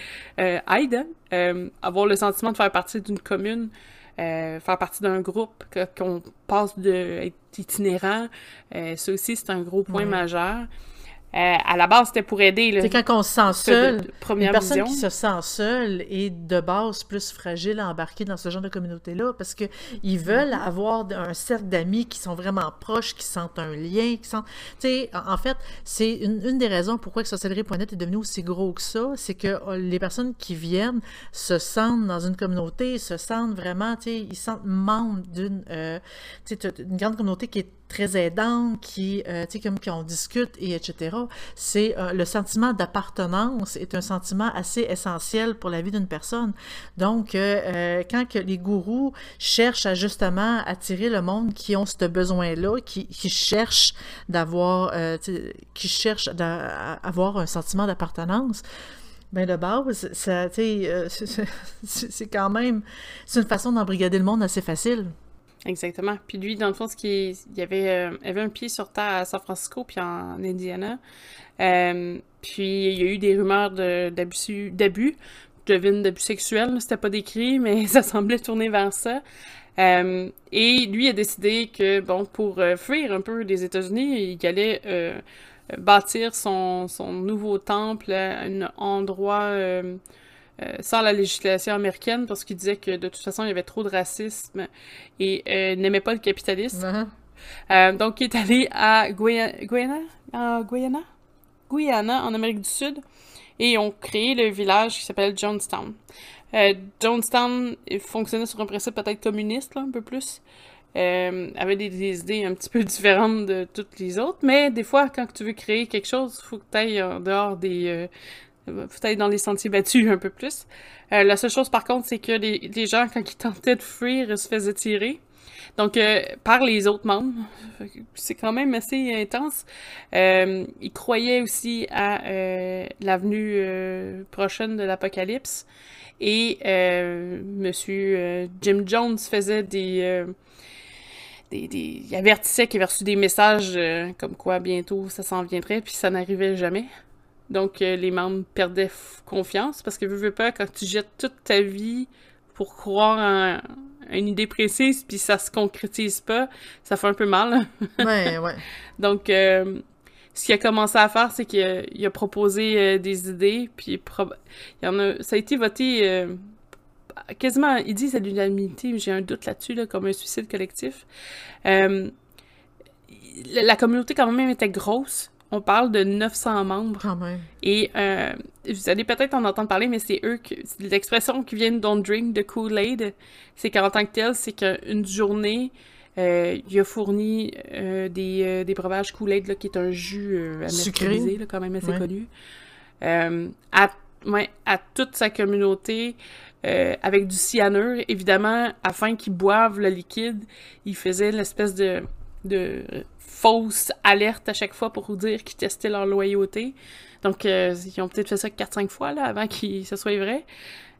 euh, aide. Euh, avoir le sentiment de faire partie d'une commune. faire partie d'un groupe, qu'on passe d'être itinérant, ça aussi c'est un gros point majeur. Euh, à la base, c'était pour aider. C'est quand on se sent seul. Une personne qui se sent seule est de base plus fragile à embarquer dans ce genre de communauté-là parce qu'ils veulent mm-hmm. avoir un cercle d'amis qui sont vraiment proches, qui sentent un lien, qui sentent. Tu sais, en fait, c'est une, des raisons pourquoi que Sorcellerie.net est devenu aussi gros que ça, c'est que oh, les personnes qui viennent se sentent dans une communauté, se sentent vraiment, tu sais, ils sentent membres d'une euh, une grande communauté qui est très aidante, qui, euh, tu sais, comme qu'on discute et etc. C'est euh, le sentiment d'appartenance est un sentiment assez essentiel pour la vie d'une personne. Donc, euh, quand que les gourous cherchent à justement attirer le monde qui ont ce besoin-là, qui, qui cherchent d'avoir, qui cherchent d'avoir un sentiment d'appartenance, ben de base, ça, c'est quand même, c'est une façon d'embrigader le monde assez facile. Exactement. Puis lui, dans le fond, ce qui il, avait, euh, avait un pied sur terre à San Francisco puis en, Indiana. Euh, puis il y a eu des rumeurs d'abus, d'abus, je devine d'abus sexuels. C'était pas décrit, mais ça semblait tourner vers ça. Euh, et lui a décidé que, bon, pour fuir un peu des États-Unis, il allait bâtir son, son nouveau temple un endroit sans la législation américaine parce qu'il disait que de toute façon il y avait trop de racisme et euh, n'aimait pas le capitalisme. Uh-huh. Euh, donc il est allé à Guyana, en Guyana, Guyana en Amérique du Sud et ils ont créé le village qui s'appelle Jonestown. Jonestown fonctionnait sur un principe peut-être communiste là, un peu plus. avait des, des, idées un petit peu différentes de toutes les autres, mais des fois, quand tu veux créer quelque chose, il faut que tu ailles en dehors des, peut-être dans les sentiers battus un peu plus. Euh, la seule chose par contre, c'est que les, les, gens, quand ils tentaient de fuir, ils se faisaient tirer. Donc, euh, par les autres membres, c'est quand même assez intense. Euh, il croyait aussi à euh, l'avenue euh, prochaine de l'Apocalypse. Et euh, Monsieur Jim Jones faisait des, des, des... Il avertissait qu'il avait reçu des messages comme quoi bientôt ça s'en viendrait, puis ça n'arrivait jamais. Donc, les membres perdaient confiance parce que, veux, veux pas, quand tu jettes toute ta vie pour croire en une idée précise, puis ça se concrétise pas, ça fait un peu mal. ouais, ouais. Donc, euh, ce qu'il a commencé à faire, c'est qu'il a, proposé euh, des idées, puis il y en a, ça a été voté euh, quasiment, il dit c'est l'unanimité, mais j'ai un doute là-dessus, là, comme un suicide collectif. la, la communauté quand même était grosse, on parle de 900 membres. Quand même. Et euh, vous allez peut-être en entendre parler, mais c'est eux l'expression qui vient de Don't Drink de Kool-Aid, c'est qu'en tant que tel, c'est qu'une journée, euh, il a fourni euh, des, des breuvages Kool-Aid, qui est un jus Sucré. là, quand même assez Ouais. connu, à, ouais, à toute sa communauté. avec du cyanure, évidemment, afin qu'ils boivent le liquide, il faisait l'espèce de, de fausse alerte à chaque fois pour vous dire qu'ils testaient leur loyauté. Donc, euh, ils ont peut-être fait ça 4-5 fois là, avant que ce soit vrai.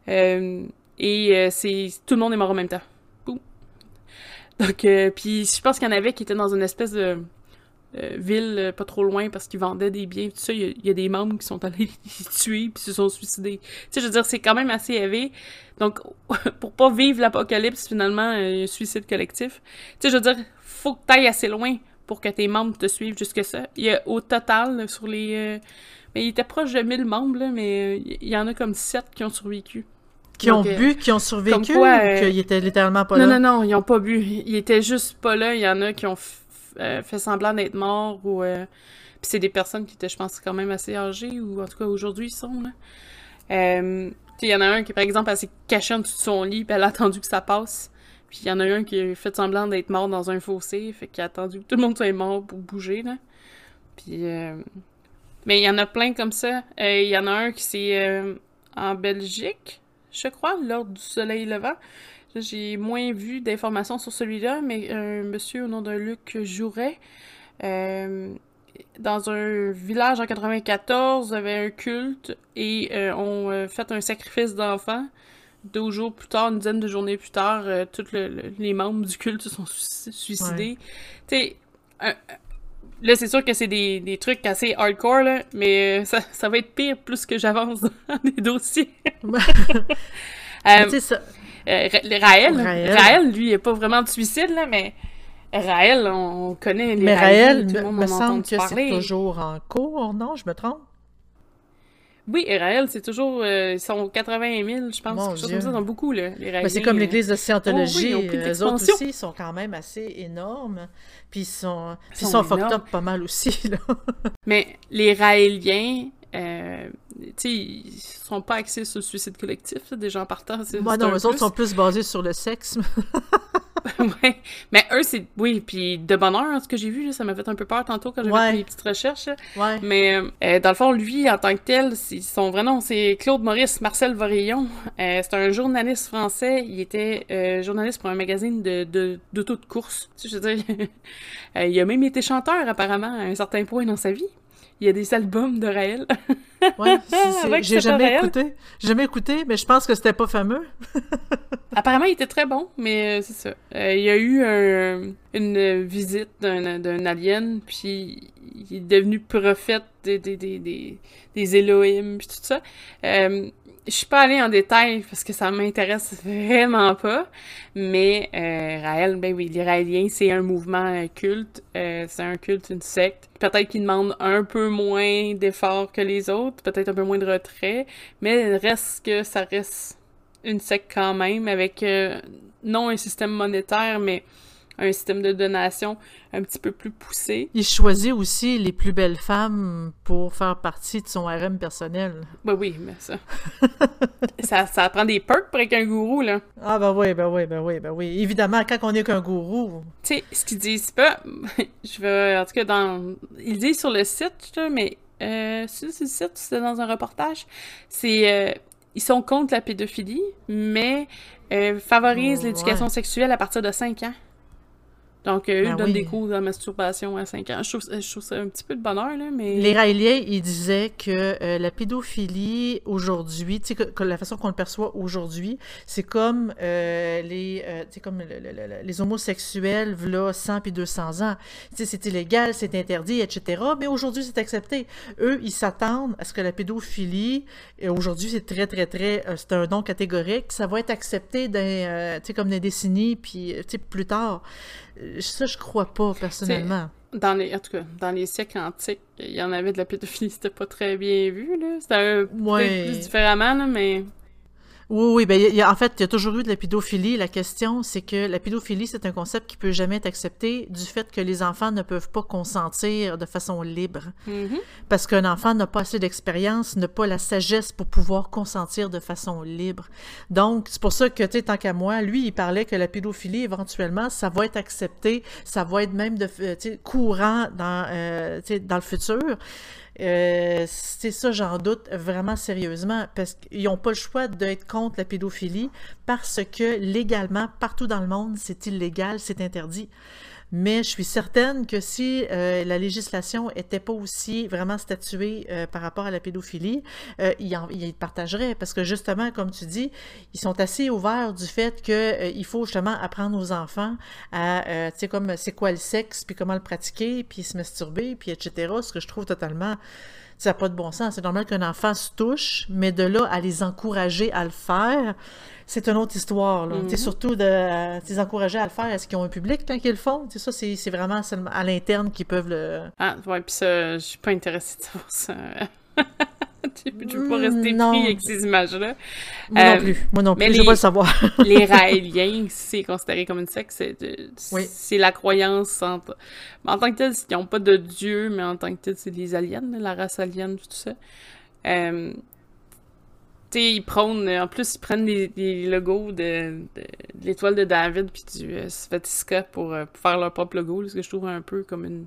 Euh, et euh, c'est tout le monde est mort en même temps. Boum. Donc, puis je pense qu'il y en avait qui étaient dans une espèce de ville pas trop loin parce qu'ils vendaient des biens. Tout ça, il y, a- des membres qui sont allés les tuer puis se sont suicidés. Tu sais, je veux dire, c'est quand même assez élevé. Donc, pour pas vivre l'apocalypse, finalement, un suicide collectif. Tu sais, je veux dire, faut que t'ailles assez loin pour que tes membres te suivent jusque ça. Il y a au total, là, sur les... euh, mais il était proche de 1000 membres, là, mais euh, il y en a comme 7 qui ont survécu. Qui ont euh, bu, qui ont survécu, quoi, ou qu'ils étaient littéralement pas non, là? non, non, ils ont pas bu. Ils étaient juste pas là. Il y en a qui ont fait semblant d'être morts ou... Puis c'est des personnes qui étaient, je pense, quand même assez âgées, ou en tout cas, aujourd'hui, ils sont, là. Euh, il y en a un qui, par exemple, elle s'est cachée en dessous de son lit, puis elle a attendu que ça passe. Puis il y en a un qui a fait semblant d'être mort dans un fossé, fait qu'il a attendu que tout le monde soit mort pour bouger, là. Puis... euh, Mais il y en a plein comme ça. Euh, Il y en a un qui c'est euh, en Belgique, je crois, l'ordre du soleil levant. J'ai moins vu d'informations sur celui-là, mais un monsieur au nom de Luc Jouret, euh, dans un village en 94, avait un culte et euh, ont fait un sacrifice d'enfants. Deux jours plus tard, une dizaine de journées plus tard, euh, tous le- le- les membres du culte se sont sui- suicidés. Tu sais, là, c'est sûr que c'est des, des trucs assez hardcore, là, mais euh, ça, ça va être pire plus que j'avance dans les dossiers. Mais Euh, ça- Ra- Raël, Raël. Raël, lui, il a pas vraiment de suicide, là, mais Raël, on connaît les mais Raël, me, me semble que c'est toujours en cours, non? Je me trompe? Oui, et Raël, c'est toujours... euh, ils sont 80 000, je pense, quelque chose comme ça, ils sont beaucoup, là, les Raëliens. Ben, c'est comme euh. l'Église de Scientologie. Oh oui, les autres l'expansion. aussi sont quand même assez énormes. Puis ils sont, puis ils sont sont fucked up pas mal aussi. Là. Mais les Raéliens, euh, tu sais, ils sont pas axés sur le suicide collectif, là, des gens partant. Moi, non, eux autres sont plus basés sur le sexe. ouais. Mais eux, c'est... Oui, puis de bonheur, hein, ce que j'ai vu, là, ça m'a fait un peu peur tantôt quand j'ai Ouais. fait mes petites recherches. Ouais. Mais euh, dans le fond, lui, en tant que tel, son vrai nom, c'est Claude Maurice Marcel Vorillon. Euh, c'est un journaliste français. Il était euh, journaliste pour un magazine de, de, d'auto de course. Tu sais, Je veux dire, euh, il a même été chanteur, apparemment, à un certain point dans sa vie. Il y a des albums de Raël. Ouais, j'ai jamais Raël. écouté. J'ai jamais écouté, mais je pense que c'était pas fameux. Apparemment, il était très bon, mais euh, c'est ça. Euh, il y a eu un- une visite d'un d'un alien, puis il est devenu prophète des, des, des, des, des Elohim, puis tout ça. Euh, je suis pas allée en détail parce que ça m'intéresse vraiment pas, mais euh, Raël, ben oui, les Raéliens, c'est un mouvement euh, culte, euh, c'est un culte, une secte. Peut-être qu'ils demandent un peu moins d'efforts que les autres, peut-être un peu moins de retrait, mais reste que ça reste une secte quand même, avec euh, non un système monétaire, mais un système de donation un petit peu plus poussé. Il choisit aussi les plus belles femmes pour faire partie de son RM personnel. Ben oui, mais ça. ça, ça prend des perks pour être un gourou, là. Ah ben oui, ben oui, ben oui, ben oui. Évidemment, quand on est qu'un gourou, Tu sais, ce qu'ils disent pas, je vais, en tout cas, dans. Ils disent sur le site, là, mais euh, sur sur le site, c'était dans un reportage, c'est. euh, ils sont contre la pédophilie, mais euh, favorisent Oh, l'éducation ouais. sexuelle à partir de 5 ans. Donc, eux, Ben ils donnent oui. des cours de masturbation à 5 ans. Je trouve, je trouve ça un petit peu de bonheur, là, mais... Les Raéliens, ils disaient que euh, la pédophilie aujourd'hui, tu sais, la façon qu'on le perçoit aujourd'hui, c'est comme euh, les, euh, tu sais, comme le- le- le- les homosexuels, v'là 100 puis 200 ans. Tu sais, c'est illégal, c'est interdit, etc. Mais aujourd'hui, c'est accepté. Eux, ils s'attendent à ce que la pédophilie, et aujourd'hui, c'est très, très, très, euh, c'est un nom catégorique, ça va être accepté dans, euh, tu sais, comme des décennies, puis, euh, tu sais, plus tard. Ça, je crois pas, personnellement. Dans les, en tout cas, dans les siècles antiques, il y en avait de la pédophilie, c'était pas très bien vu, là. C'était un Ouais. peut-être plus différemment, là, mais... Oui, oui, ben, y a- en fait, il y a toujours eu de la pédophilie. La question, c'est que la pédophilie, c'est un concept qui peut jamais être accepté du fait que les enfants ne peuvent pas consentir de façon libre. Mhm. Parce qu'un enfant n'a pas assez d'expérience, n'a pas la sagesse pour pouvoir consentir de façon libre. Donc, c'est pour ça que, tu sais, tant qu'à moi, lui, il parlait que la pédophilie, éventuellement, ça va être accepté, ça va être même de, euh, courant dans, euh, dans le futur. Euh, c'est ça, j'en doute vraiment sérieusement, parce qu'ils n'ont pas le choix d'être contre la pédophilie, parce que légalement, partout dans le monde, c'est illégal, c'est interdit. Mais je suis certaine que si euh, la législation était pas aussi vraiment statuée euh, par rapport à la pédophilie, euh, ils, en- ils partageraient. Parce que justement, comme tu dis, ils sont assez ouverts du fait qu'il faut justement apprendre aux enfants à, euh, tu sais, comme c'est quoi le sexe, puis comment le pratiquer, puis se masturber, puis etc. Ce que je trouve totalement ça n'a pas de bon sens. C'est normal qu'un enfant se touche, mais de là à les encourager à le faire, c'est une autre histoire. Là. Tu sais, Surtout de euh, les encourager à le faire, est-ce qu'ils ont un public quand ils le font? Ça, c'est vraiment seulement à l'interne qu'ils peuvent le... Ah, ouais, pis ça, je suis pas intéressée de savoir ça. je veux pas Mm, rester non. pris avec ces images-là. Moi Euh, non plus. Moi non mais plus. Je les- veux pas le savoir. les Raéliens, c'est considéré comme une secte, c'est Oui. la croyance en, en tant que tel, ils n'ont pas de dieu, mais en tant que tel, c'est les aliens, la race alien, tout ça. Euh, tu sais, ils prônent, en plus, ils prennent les, les logos de, de- de l'étoile de David puis du euh, Svastika pour, euh, pour faire leur propre logo, ce que je trouve un peu comme une,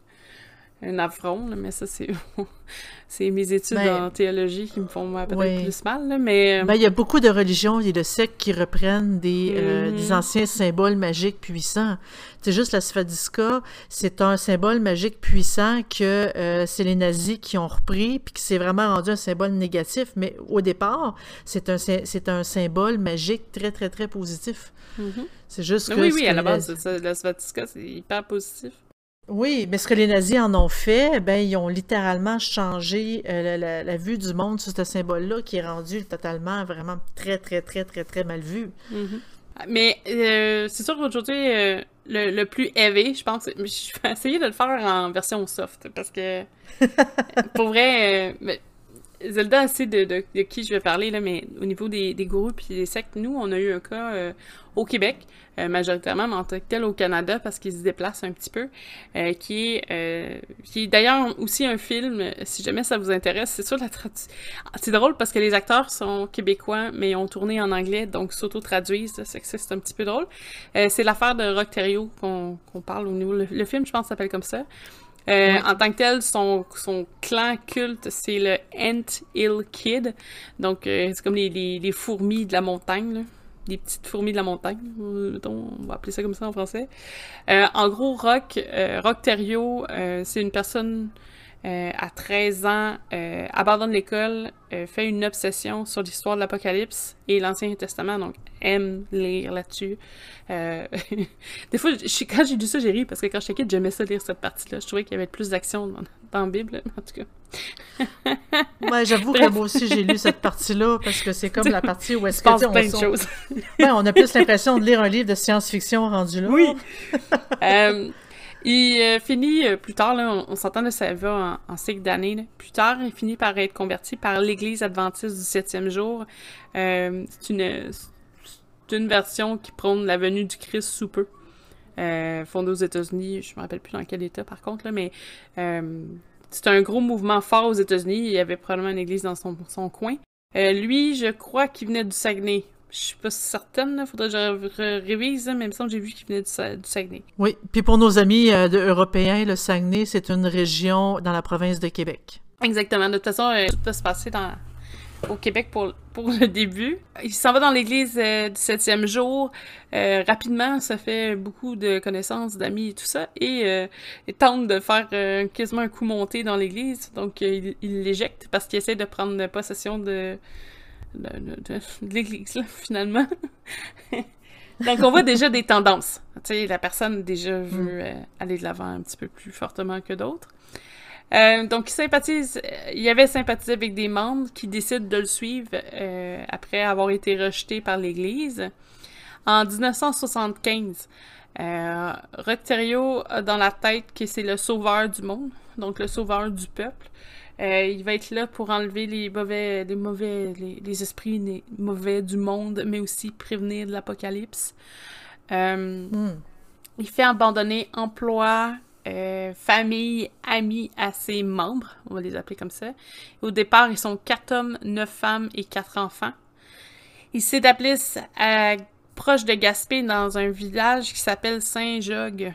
un affront, là, mais ça, c'est c'est mes études Ben, en théologie qui me font peut-être oui. plus mal, là, mais... euh, Ben, il y a beaucoup de religions et de sectes qui reprennent des, euh, Mhm. des anciens symboles magiques puissants. C'est juste la svastika, c'est un symbole magique puissant que euh, c'est les nazis qui ont repris, puis qui s'est vraiment rendu un symbole négatif. Mais au départ, c'est un, un symbole magique très, très, très positif. mhm. C'est juste Mais que... oui, oui, à la base, la Svastika, c'est hyper positif. Oui, mais ce que les nazis en ont fait, ben, ils ont littéralement changé euh, la, la- la vue du monde sur ce symbole-là, qui est rendu totalement, vraiment très, très, très, très, très mal vu. Mhm. Mais euh, c'est sûr qu'aujourd'hui, euh, le, le plus élevé, je pense, je vais essayer de le faire en version soft, parce que pour vrai, euh, mais Zelda sait de, de, de qui je vais parler, là, mais au niveau des, des gourous puis des sectes, nous, on a eu un cas euh, au Québec, euh, majoritairement, mais en tant que tel au Canada, parce qu'ils se déplacent un petit peu, euh, qui est, euh, est d'ailleurs aussi un film, si jamais ça vous intéresse, c'est sur la traduction. C'est drôle parce que les acteurs sont québécois, mais ont tourné en anglais, donc s'auto-traduisent, c'est c'est un petit peu drôle. Euh, c'est l'affaire de Rock Terrio qu'on qu'on parle au niveau... Le, le film, je pense, s'appelle comme ça. Euh. En tant que tel, son, son clan culte, c'est le Ant Hill Kid. Donc, euh, c'est comme les, les, les fourmis de la montagne, là. Les petites fourmis de la montagne, on va appeler ça comme ça en français. Euh, en gros, Rock, Rock Terrio, c'est une personne euh, à 13 ans, euh, abandonne l'école, euh, fait une obsession sur l'histoire de l'Apocalypse et l'Ancien Testament, donc aime lire là-dessus. Des fois, je- quand j'ai lu ça, j'ai ri parce que quand j'étais kid, j'aimais ça lire cette partie-là. Je trouvais qu'il y avait plus d'action dans, dans la Bible, en tout cas. Ouais, j'avoue que moi aussi j'ai lu cette partie-là parce que c'est comme la partie où est-ce que tu plein de on, on- choses. ouais, on a plus l'impression de lire un livre de science-fiction rendu là. Oui. Il euh, finit euh, plus tard, on, s'entend de ça en, cycle d'années. Plus tard, il finit par être converti par l'Église adventiste du septième jour. Euh, c'est une, version qui prône la venue du Christ sous peu. Fondée aux États-Unis, je me rappelle plus dans quel état par contre, mais c'est un gros mouvement fort aux États-Unis. Il y avait probablement une église dans son, son coin. Lui, je crois qu'il venait du Saguenay. Je suis pas certaine, là. faudrait que je révise, mais il me semble que j'ai vu qu'il venait du, Sa- du Saguenay. Oui, puis pour nos amis euh, européens, le Saguenay, c'est une région dans la province de Québec. Exactement. De toute façon, euh, tout peut se passer dans, au Québec pour, pour le début. Il s'en va dans l'église du septième jour. rapidement, ça fait beaucoup de connaissances, d'amis et tout ça. Et il tente de faire quasiment un coup monté dans l'église. Donc, il l'éjecte parce qu'il essaie de prendre possession de, de, de, de l'église, finalement. Donc, on voit déjà des tendances. Tu sais, la personne déjà veut mm. aller de l'avant un petit peu plus fortement que d'autres. Euh, donc, il sympathise, euh, il avait sympathisé avec des membres qui décident de le suivre euh, après avoir été rejeté par l'Église. En 1975, euh, Rocterio a dans la tête que c'est le sauveur du monde, donc le sauveur du peuple. Euh, il va être là pour enlever les mauvais, les mauvais, les, esprits mauvais du monde, mais aussi prévenir de l'apocalypse. Hmm. Il fait abandonner emploi, euh, famille, amis à ses membres, on va les appeler comme ça. Au départ, ils sont quatre hommes, neuf femmes et quatre enfants. Ils s'établissent à, proche de Gaspé dans un village qui s'appelle Saint-Jogue.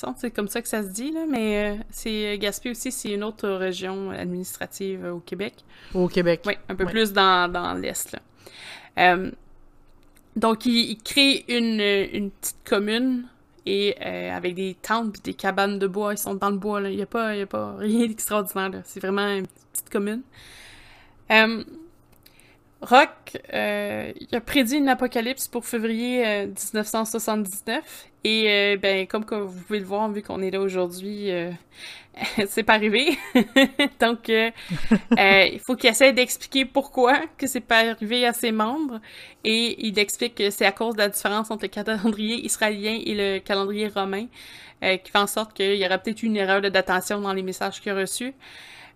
Que c'est comme ça que ça se dit, là, mais euh, c'est Gaspé aussi, c'est une autre région administrative au Québec. Au Québec. Oui, un peu plus dans, dans l'Est. Euh, donc, il, crée une, une petite commune et euh, avec des tentes des cabanes de bois. Ils sont dans le bois, là. Il n'y a, pas, a pas rien d'extraordinaire, C'est vraiment une petite commune. Euh, Rock, euh, il a prédit une apocalypse pour février 1979. Et ben, comme vous pouvez le voir, vu qu'on est là aujourd'hui, c'est pas arrivé. Donc, euh, euh, il faut qu'il essaie d'expliquer pourquoi que c'est pas arrivé à ses membres. Et il explique que c'est à cause de la différence entre le calendrier israélien et le calendrier romain, euh, qui fait en sorte qu'il y aurait peut-être une erreur de datation dans les messages qu'il a reçus.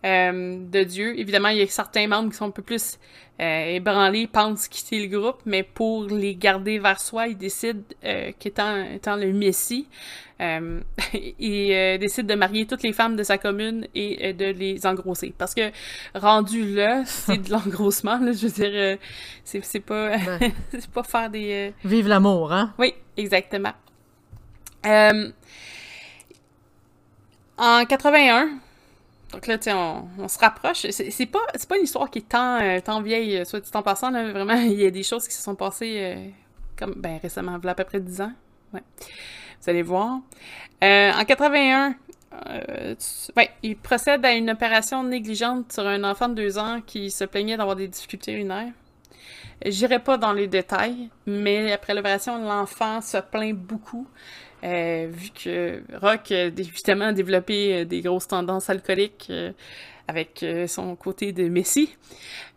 De Dieu. Évidemment, il y a certains membres qui sont un peu plus ébranlés, pensent quitter le groupe, mais pour les garder vers soi, ils décident qu'étant étant le Messie, euh, il euh, décide de marier toutes les femmes de sa commune et euh, de les engrosser. Parce que rendu là, c'est de l'engrossement, je veux dire, c'est pas, c'est pas faire des... Vive l'amour, hein? Oui, exactement. en 81, donc là, tu on, se rapproche. C'est pas, pas une histoire qui est tant, tant vieille, soit dit en passant, vraiment, il y a des choses qui se sont passées comme, ben, récemment, à peu près 10 ans. Ouais. Vous allez voir. Euh, en 81, euh, il procède à une opération négligente sur un enfant de deux ans qui se plaignait d'avoir des difficultés urinaires. J'irai pas dans les détails, mais après l'opération, l'enfant se plaint beaucoup. Euh, vu que Rock a évidemment développé des grosses tendances alcooliques avec son côté de Messi.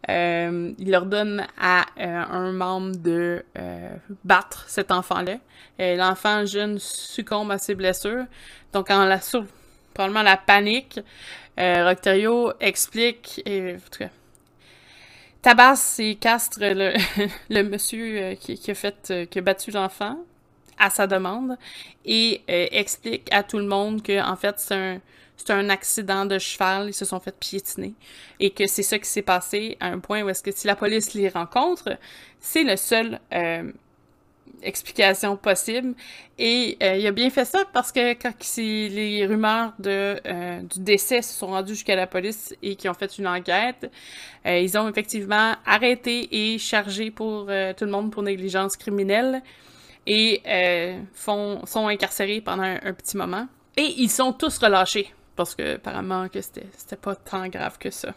Euh, il ordonne à euh, un membre de euh, battre cet enfant-là. L'enfant jeune succombe à ses blessures. Donc, en la probablement la panique, Rocterio explique, et, tabasse et castre le, monsieur qui, a fait, qui a battu l'enfant à sa demande et explique à tout le monde que en fait c'est un c'est un accident de cheval, ils se sont fait piétiner. Et que c'est ça qui s'est passé à un point où est-ce que si la police les rencontre, c'est le seul euh, explication possible. Et euh, il a bien fait ça parce que quand les rumeurs de, euh, du décès se sont rendues jusqu'à la police et qui ont fait une enquête, ils ont effectivement arrêté et chargé pour tout le monde pour négligence criminelle et font, sont incarcérés pendant un petit moment. Et ils sont tous relâchés parce que apparemment que c'était pas tant grave que ça.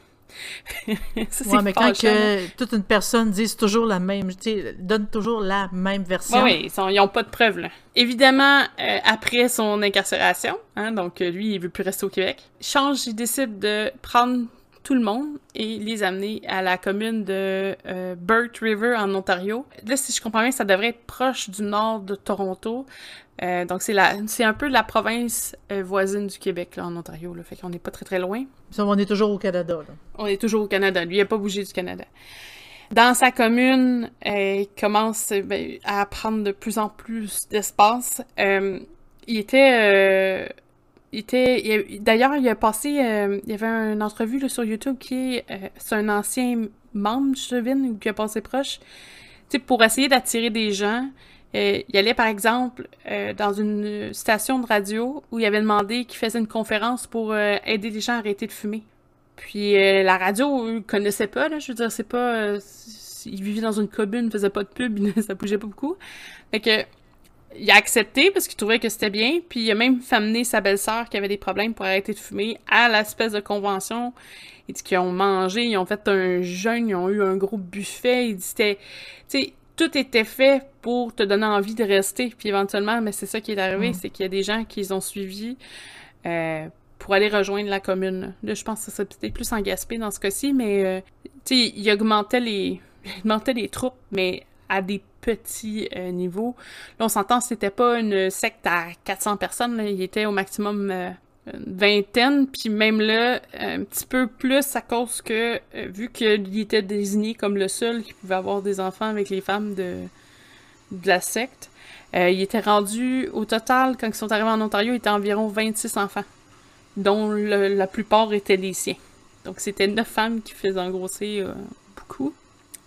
ça mais quand que toute une personne dit toujours la même, donne toujours la même version. oui, ils n'ont pas de preuves. Là. Évidemment, euh, après son incarcération, hein, donc euh, lui, il veut plus rester au Québec, change, il décide de prendre tout le monde et les amener à la commune de euh, Burt River en Ontario. Là, si je comprends bien, ça devrait être proche du nord de Toronto. Euh, donc, c'est c'est un peu la province euh, voisine du Québec, là, en Ontario. Là, fait qu'on n'est pas très, très loin. On est toujours au Canada, là. On est toujours au Canada. Lui, il n'a pas bougé du Canada. Dans sa commune, il commence ben, à prendre de plus en plus d'espace. il était D'ailleurs, il a passé. Euh, il y avait une entrevue sur YouTube qui. Euh, c'est un ancien membre du Chevin qui a passé proche. Pour essayer d'attirer des gens. Euh, il allait, par exemple, dans une station de radio où il avait demandé qu'il faisait une conférence pour aider les gens à arrêter de fumer. Puis la radio, eux, connaissaient pas, là. Je veux dire, c'est pas... ils vivaient dans une commune, faisaient pas de pub, ça bougeait pas beaucoup. Il a accepté parce qu'il trouvait que c'était bien, puis il a même fait amener sa belle-sœur qui avait des problèmes pour arrêter de fumer à l'espèce de convention. Il dit qu'ils ont mangé, ils ont fait un jeûne, ils ont eu un gros buffet. Il dit c'était, tu sais, tout était fait pour te donner envie de rester. Puis éventuellement, mais c'est ça qui est arrivé, mm. c'est qu'il y a des gens qui les ont suivis euh, pour aller rejoindre la commune. Là, je pense que ça peut-être plus en Gaspé dans ce cas-ci, mais euh, tu sais, il augmentait les, il augmentait les troupes, mais à des petits euh, niveaux. Là, on s'entend, c'était pas une secte à 400 personnes, il était au maximum euh, une vingtaine, puis même là, un petit peu plus à cause que, euh, vu qu'il était désigné comme le seul qui pouvait avoir des enfants avec les femmes de, la secte, il était rendu, au total, quand ils sont arrivés en Ontario, il était environ 26 enfants, dont la plupart étaient les siens. Donc c'était neuf femmes qui faisaient engrosser beaucoup.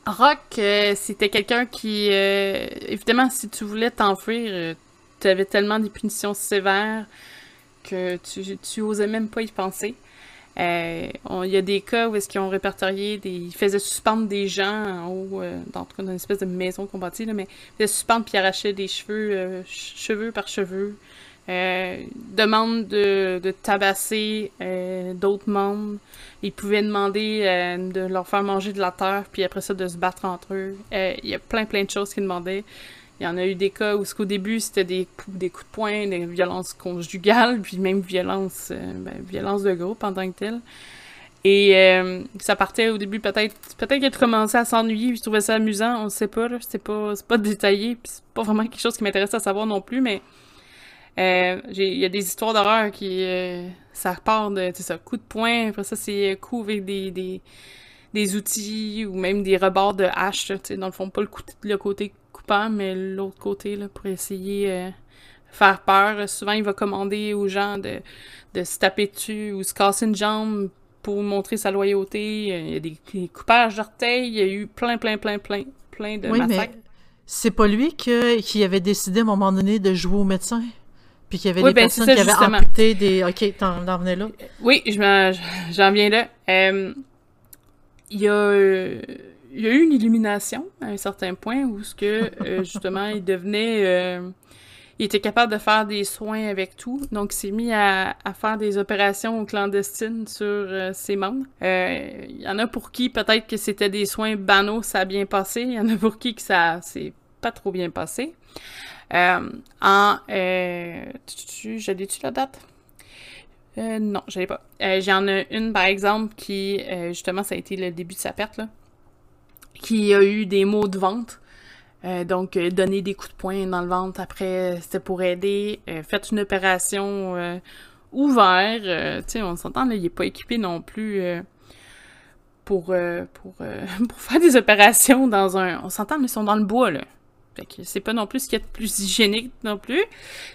Rock, euh, c'était quelqu'un qui, euh, évidemment, si tu voulais t'enfuir, euh, tu avais tellement des punitions sévères que tu, osais même pas y penser. Il y a des cas où est-ce qu'ils ont répertorié des... Ils faisaient suspendre des gens en haut, dans, une espèce de maison qu'on mais ils faisaient suspendre puis arrachaient des cheveux, cheveux par cheveux. Euh, demande de, de tabasser euh, d'autres membres. Ils pouvaient demander euh, de leur faire manger de la terre, puis après ça, de se battre entre eux. Il y a plein, plein de choses qu'ils demandaient. Il y en a eu des cas où, au début, c'était des, des coups de poing, des violences conjugales, puis même violence, ben, violence de groupe en tant que tel. Et ça partait au début peut-être peut-être qu'il commençait à s'ennuyer, je trouvais ça amusant, on sait pas, c'est pas c'est pas détaillé, c'est pas vraiment quelque chose qui m'intéresse à savoir non plus, mais euh, il y a des histoires d'horreur qui. Euh, ça part de. ça, coup de poing, après ça, c'est coup avec des, des, des, outils ou même des rebords de hache. sais dans le fond, pas le, le côté coupant, mais l'autre côté là, pour essayer euh, faire peur. Souvent, il va commander aux gens de, de se taper dessus ou se casser une jambe pour montrer sa loyauté. Il y a des, coupages d'orteils, il y a eu plein, plein, plein, plein, plein de massacres. c'est pas lui que, qui avait décidé à un moment donné de jouer au médecin? Puis qu'il y avait des ben, personnes qui avaient amputé des. Ok, t'en venais là? Oui, j'en viens là. Euh, il y a. il y a eu une illumination à un certain point où ce que euh, justement il devenait euh, il était capable de faire des soins avec tout donc il s'est mis à, à, faire des opérations clandestines sur ses membres il y en a pour qui peut-être que c'était des soins banaux ça a bien passé il y en a pour qui que ça s'est pas trop bien passé euh, en. Euh, J'allais-tu la date? Euh, non, j'avais pas. Euh, J'en ai une, par exemple, qui, justement, ça a été le début de sa perte, là, qui a eu des maux de ventre. Euh, donc, donner des coups de poing dans le ventre après, c'était pour aider. faites une opération ouverte. tu sais, on s'entend, là, il est pas équipé non plus pour, pour, pour faire des opérations dans un... On s'entend, mais ils sont dans le bois, là c'est pas non plus ce qui est le plus hygiénique non plus.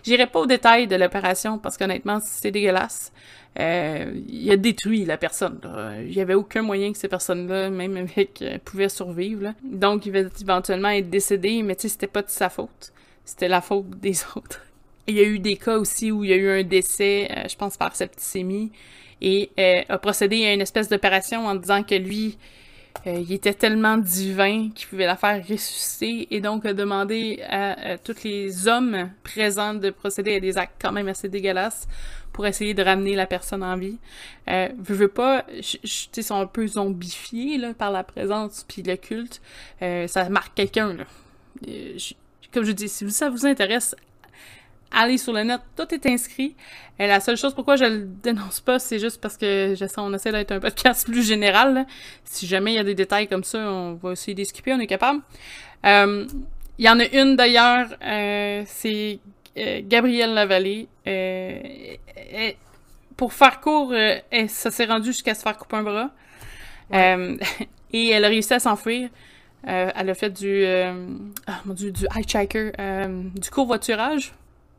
J'irai pas au détail de l'opération parce qu'honnêtement, c'est dégueulasse. Euh, il a détruit la personne. Il y avait aucun moyen que ces personnes-là, même avec, euh, pouvaient survivre. Donc, il va éventuellement être décédé, mais tu sais, c'était pas de sa faute. C'était la faute des autres. Il y a eu des cas aussi où il y a eu un décès, euh, je pense par septicémie, et a procédé à une espèce d'opération en disant que lui, euh, il était tellement divin qu'il pouvait la faire ressusciter et donc a demandé à, tous les hommes présents de procéder à des actes quand même assez dégueulasses pour essayer de ramener la personne en vie. Euh, je veux pas, tu sont un peu zombifiés là, par la présence puis le culte. Euh, ça marque quelqu'un. Euh, comme je dis, si ça vous intéresse, allez sur le net, tout est inscrit. Et la seule chose pourquoi je le dénonce pas, c'est juste parce que on essaie d'être un podcast plus général. Si jamais il y a des détails comme ça, on va essayer de skipper, on est capable. Euh, il y en a une d'ailleurs, euh, c'est euh, Gabrielle Lavallée. pour faire court, ça s'est rendu jusqu'à se faire couper un bras. et elle a réussi à s'enfuir. elle a fait du, ah, mon Dieu, du hitchhiker, du covoiturage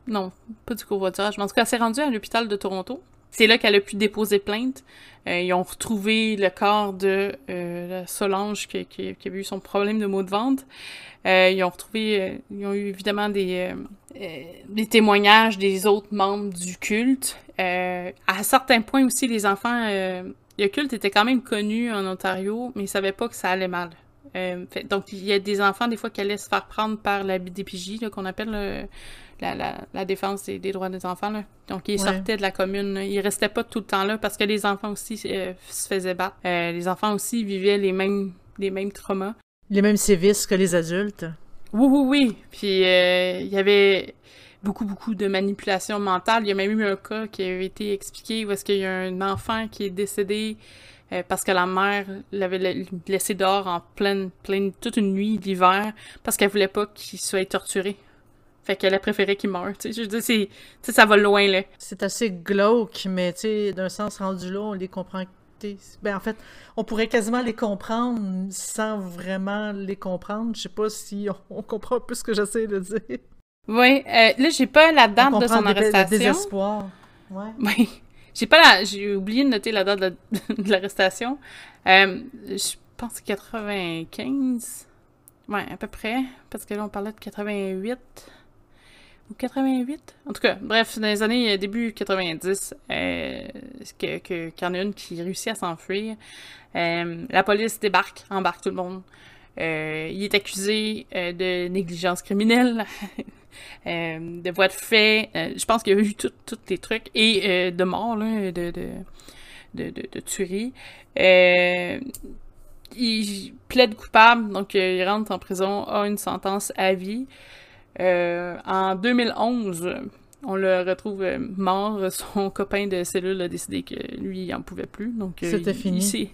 non, pas du covoiturage, mais en tout cas, elle s'est rendue à l'hôpital de Toronto. C'est là qu'elle a pu déposer plainte. Euh, ils ont retrouvé le corps de euh, Solange qui, avait eu son problème de maux de ventre. Euh, ils ont retrouvé, ils ont eu évidemment des, témoignages des autres membres du culte. à certains points aussi, les enfants le culte était quand même connu en Ontario, mais ils savaient pas que ça allait mal. Donc, il y a des enfants, des fois, qui allaient se faire prendre par la BDPJ, qu'on appelle la, la, la défense des, des droits des enfants. Là. Donc, ils Ouais. sortaient de la commune. là. Ils restaient pas tout le temps là parce que les enfants aussi euh, se faisaient battre. Euh, les enfants aussi vivaient les mêmes, les mêmes traumas. Les mêmes sévices que les adultes. Oui, oui, oui. Puis, euh, il y avait beaucoup, beaucoup de manipulation mentale. Il y a même eu un cas qui avait été expliqué où est-ce qu'il y a un enfant qui est décédé euh, parce que la mère l'avait la- laissé dehors en pleine, pleine, toute une nuit d'hiver parce qu'elle voulait pas qu'il soit torturé. Fait qu'elle a préféré qu'il meure, tu sais. Je veux dire, ça va loin, là. C'est assez glauque, mais tu sais, d'un sens rendu là, on les comprend. t'sais, Ben, en fait, on pourrait quasiment les comprendre sans vraiment les comprendre. Je sais pas si on, on comprend un peu ce que j'essaie de dire. Oui, euh, là, j'ai pas la On date de son dé- le arrestation. désespoir. Ouais. Oui. J'ai pas la... J'ai oublié de noter la date de, de l'arrestation. Euh, je pense 95. Ouais, à peu près. Parce que là, on parlait de 88. Ou 88? En tout cas, bref, dans les années euh, début 90, euh, qu'il y en a une qui réussit à s'enfuir. Euh, la police débarque, embarque tout le monde. Euh, il est accusé de négligence criminelle, de voie de fait. je pense qu'il y a eu tous les trucs. Et de mort, de, de, de, tuerie. Il plaide coupable, donc il rentre en prison, a une sentence à vie. Euh, en 2011, on le retrouve euh, mort. Son copain de cellule a décidé que lui, il en pouvait plus. Donc, euh, C'était fini.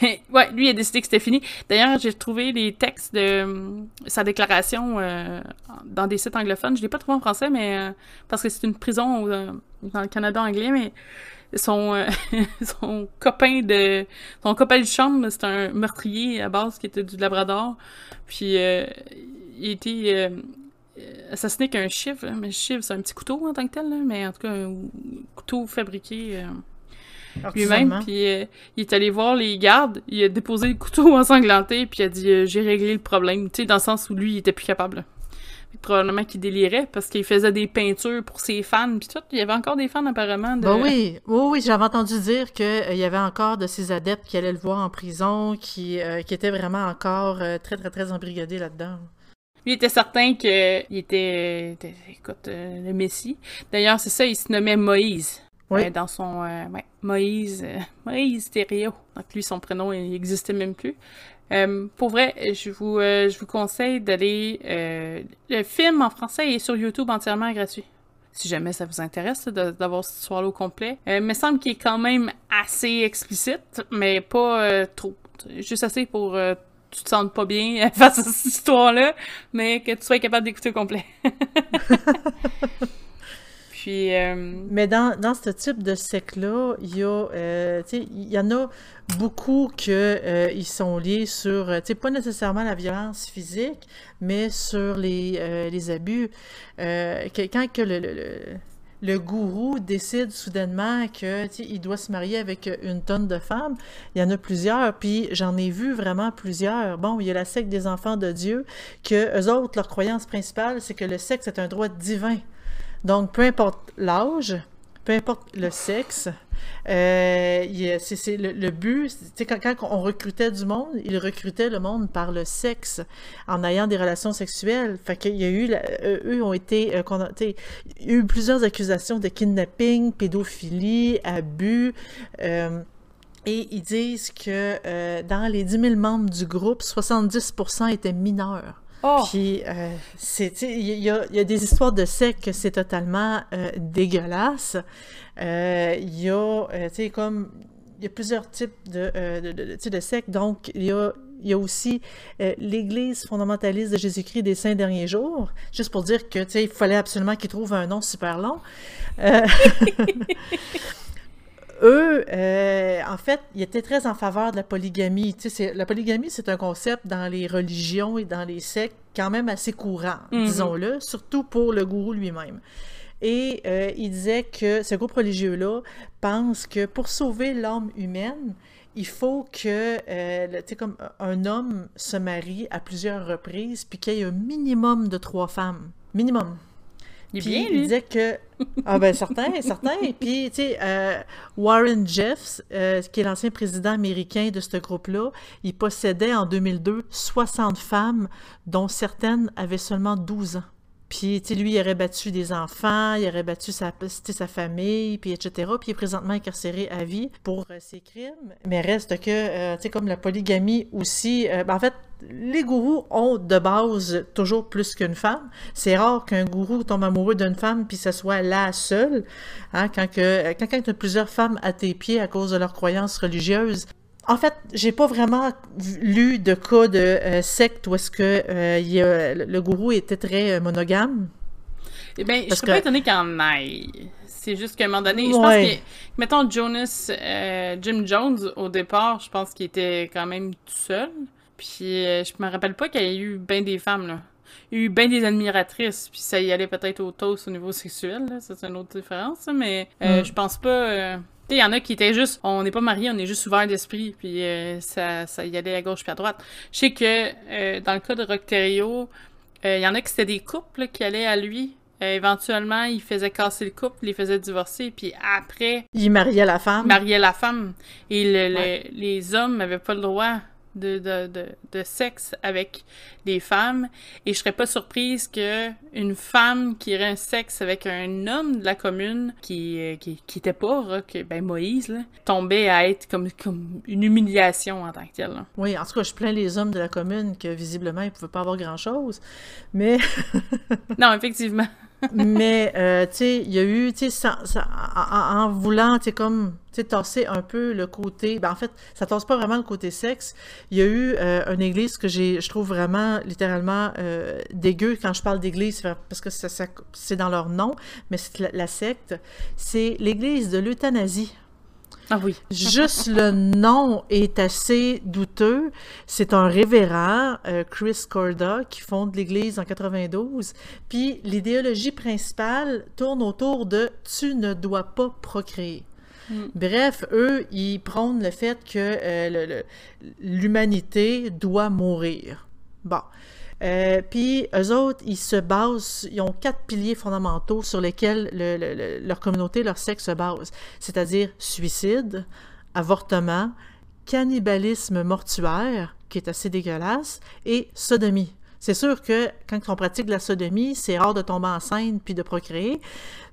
ouais, lui a décidé que c'était fini. D'ailleurs, j'ai trouvé les textes de euh, sa déclaration euh, dans des sites anglophones. Je l'ai pas trouvé en français, mais euh, parce que c'est une prison euh, dans le Canada anglais, mais son, euh, son copain de son copain de chambre, c'est un meurtrier à base qui était du Labrador. Puis euh, il était euh, assassiné avec un chiffre, mais chiffre c'est un petit couteau en tant que tel, là, mais en tout cas un couteau fabriqué euh, lui-même. Puis euh, il est allé voir les gardes, il a déposé le couteau ensanglanté, puis il a dit euh, j'ai réglé le problème, tu sais dans le sens où lui il était plus capable. Probablement qu'il délirait parce qu'il faisait des peintures pour ses fans puis tout. Il y avait encore des fans apparemment de. Bah oui, oui, oui, j'avais entendu dire qu'il y avait encore de ces adeptes qui allaient le voir en prison, qui, euh, qui étaient vraiment encore euh, très, très, très embrigadés là-dedans. Lui était certain qu'il était, était- écoute, euh, le Messie. D'ailleurs, c'est ça, il se nommait Moïse. Oui. Euh, dans son, euh, ouais, Moïse, euh, Moïse Thériault. Donc lui, son prénom, il n'existait même plus. Pour vrai, je vous, je vous conseille d'aller... le film en français est sur YouTube entièrement gratuit. Si jamais ça vous intéresse d'avoir cette histoire-là au complet. Il me semble qu'il est quand même assez explicite, mais pas trop. Juste assez pour tu te sentes pas bien face à cette histoire-là, mais que tu sois capable d'écouter au complet. Puis, euh, Mais dans, dans ce type de secte-là, il y a, euh, il y en a beaucoup que euh, ils sont liés sur, euh, tu sais, pas nécessairement la violence physique, mais sur les, les abus. Que- quand que le, le, le, le gourou décide soudainement que, il doit se marier avec une tonne de femmes, il y en a plusieurs, puis j'en ai vu vraiment plusieurs. Bon, il y a la secte des enfants de Dieu, que eux autres, leur croyance principale, c'est que le sexe est un droit divin. Donc, peu importe l'âge, peu importe le sexe, euh, c'est le, le but. Quand, quand on recrutait du monde, ils recrutaient le monde par le sexe, en ayant des relations sexuelles. Fait qu'il y a eu, la- euh, eux ont été, euh, il y a eu plusieurs accusations de kidnapping, pédophilie, abus. euh, et ils disent que euh, dans les 10 000 membres du groupe, 70% étaient mineurs. oh, Puis, euh, il y, a, il y a des histoires de que c'est totalement euh, dégueulasse. Euh, Il y a, euh, tu sais, comme, il y a plusieurs types de, euh, de, sectes. Donc, il y a, il y a aussi euh, l'Église fondamentaliste de Jésus-Christ des Saints Derniers Jours, juste pour dire que, il fallait absolument qu'ils trouvent un nom super long. Euh, eux, euh, en fait, ils étaient très en faveur de la polygamie. Tu sais, c'est- la polygamie, c'est un concept dans les religions et dans les sectes quand même assez courant, Mhm. disons-le, surtout pour le gourou lui-même. Et euh, il disait que ce groupe religieux-là pense que pour sauver l'âme humaine, il faut que, euh, le- tu sais, comme un homme se marie à plusieurs reprises, puis qu'il y ait un minimum de trois femmes. Minimum. Il Puis bien, il disait que. Ah, ben, certain, certain. Puis, tu sais, euh, Warren Jeffs, euh, qui est l'ancien président américain de ce groupe-là, il possédait en 2002 60 femmes, dont certaines avaient seulement 12 ans. Puis, tu sais, lui, il aurait battu des enfants, il aurait battu sa, sa famille, puis etc. Puis, il est présentement incarcéré à vie pour euh, ses crimes. Mais reste que, euh, tu sais, comme la polygamie aussi, euh, ben, en fait, les gourous ont de base toujours plus qu'une femme. C'est rare qu'un gourou tombe amoureux d'une femme puis ce soit la seule. Hein, quand que, quand, plusieurs femmes à tes pieds à cause de leurs croyances religieuses, en fait, j'ai pas vraiment lu de cas de euh, secte où est-ce que euh, il le gourou était très euh, monogame. Eh ben, je serais pas étonnée qu'il en aille. C'est juste qu'à un moment donné, je pense que, mettons, Jonas, euh, Jim Jones, au départ, je pense qu'il était quand même tout seul. Puis euh, je me rappelle pas qu'il y ait eu bien des femmes, là. Il y a eu bien des admiratrices, puis ça y allait peut-être au toast au niveau sexuel, là. C'est une autre différence, mais euh, Mm. je pense pas... euh, Tu il y en a qui étaient juste... On n'est pas mariés, on est juste ouverts d'esprit, puis euh, ça, ça y allait à gauche puis à droite. Je sais que euh, dans le cas de Rockterio, euh, il y en a qui c'était des couples là, qui allaient à lui. Euh, éventuellement, il faisait casser le couple, il les faisait divorcer, puis après, Il mariait la femme. il mariait la femme. Et le- le- Ouais. les hommes n'avaient pas le droit de, de, de, de sexe avec les femmes. Et je serais pas surprise que une femme qui aurait un sexe avec un homme de la commune qui, euh, qui, qui était pas rock, ben Moïse, là, tombait à être comme, comme une humiliation en tant que telle. là. Oui, en tout cas, je plains les hommes de la commune que visiblement ils pouvaient pas avoir grand-chose. Mais Non, effectivement. Mais, euh, tu sais, il y a eu, tu sais, en, voulant, tu sais, comme, tu tasser un peu le côté, ben en fait, ça tasse pas vraiment le côté sexe. Il y a eu euh, une église que j'ai, je trouve vraiment, littéralement, euh, dégueu quand je parle d'église, parce que ça, ça- c'est dans leur nom, mais c'est la secte. C'est l'église de l'euthanasie. Ah oui. Juste le nom est assez douteux. C'est un révérend, euh, Chris Corda, qui fonde l'Église en 92. Puis l'idéologie principale tourne autour de « tu ne dois pas procréer Mm. Bref, eux, ils prônent le fait que euh, l'humanité doit mourir. Bon. Euh, puis, eux autres, ils se basent, ils ont quatre piliers fondamentaux sur lesquels le- le- le- leur communauté, leur sexe se base. C'est-à-dire suicide, avortement, cannibalisme mortuaire, qui est assez dégueulasse, et sodomie. C'est sûr que quand on pratique la sodomie, c'est rare de tomber enceinte puis de procréer.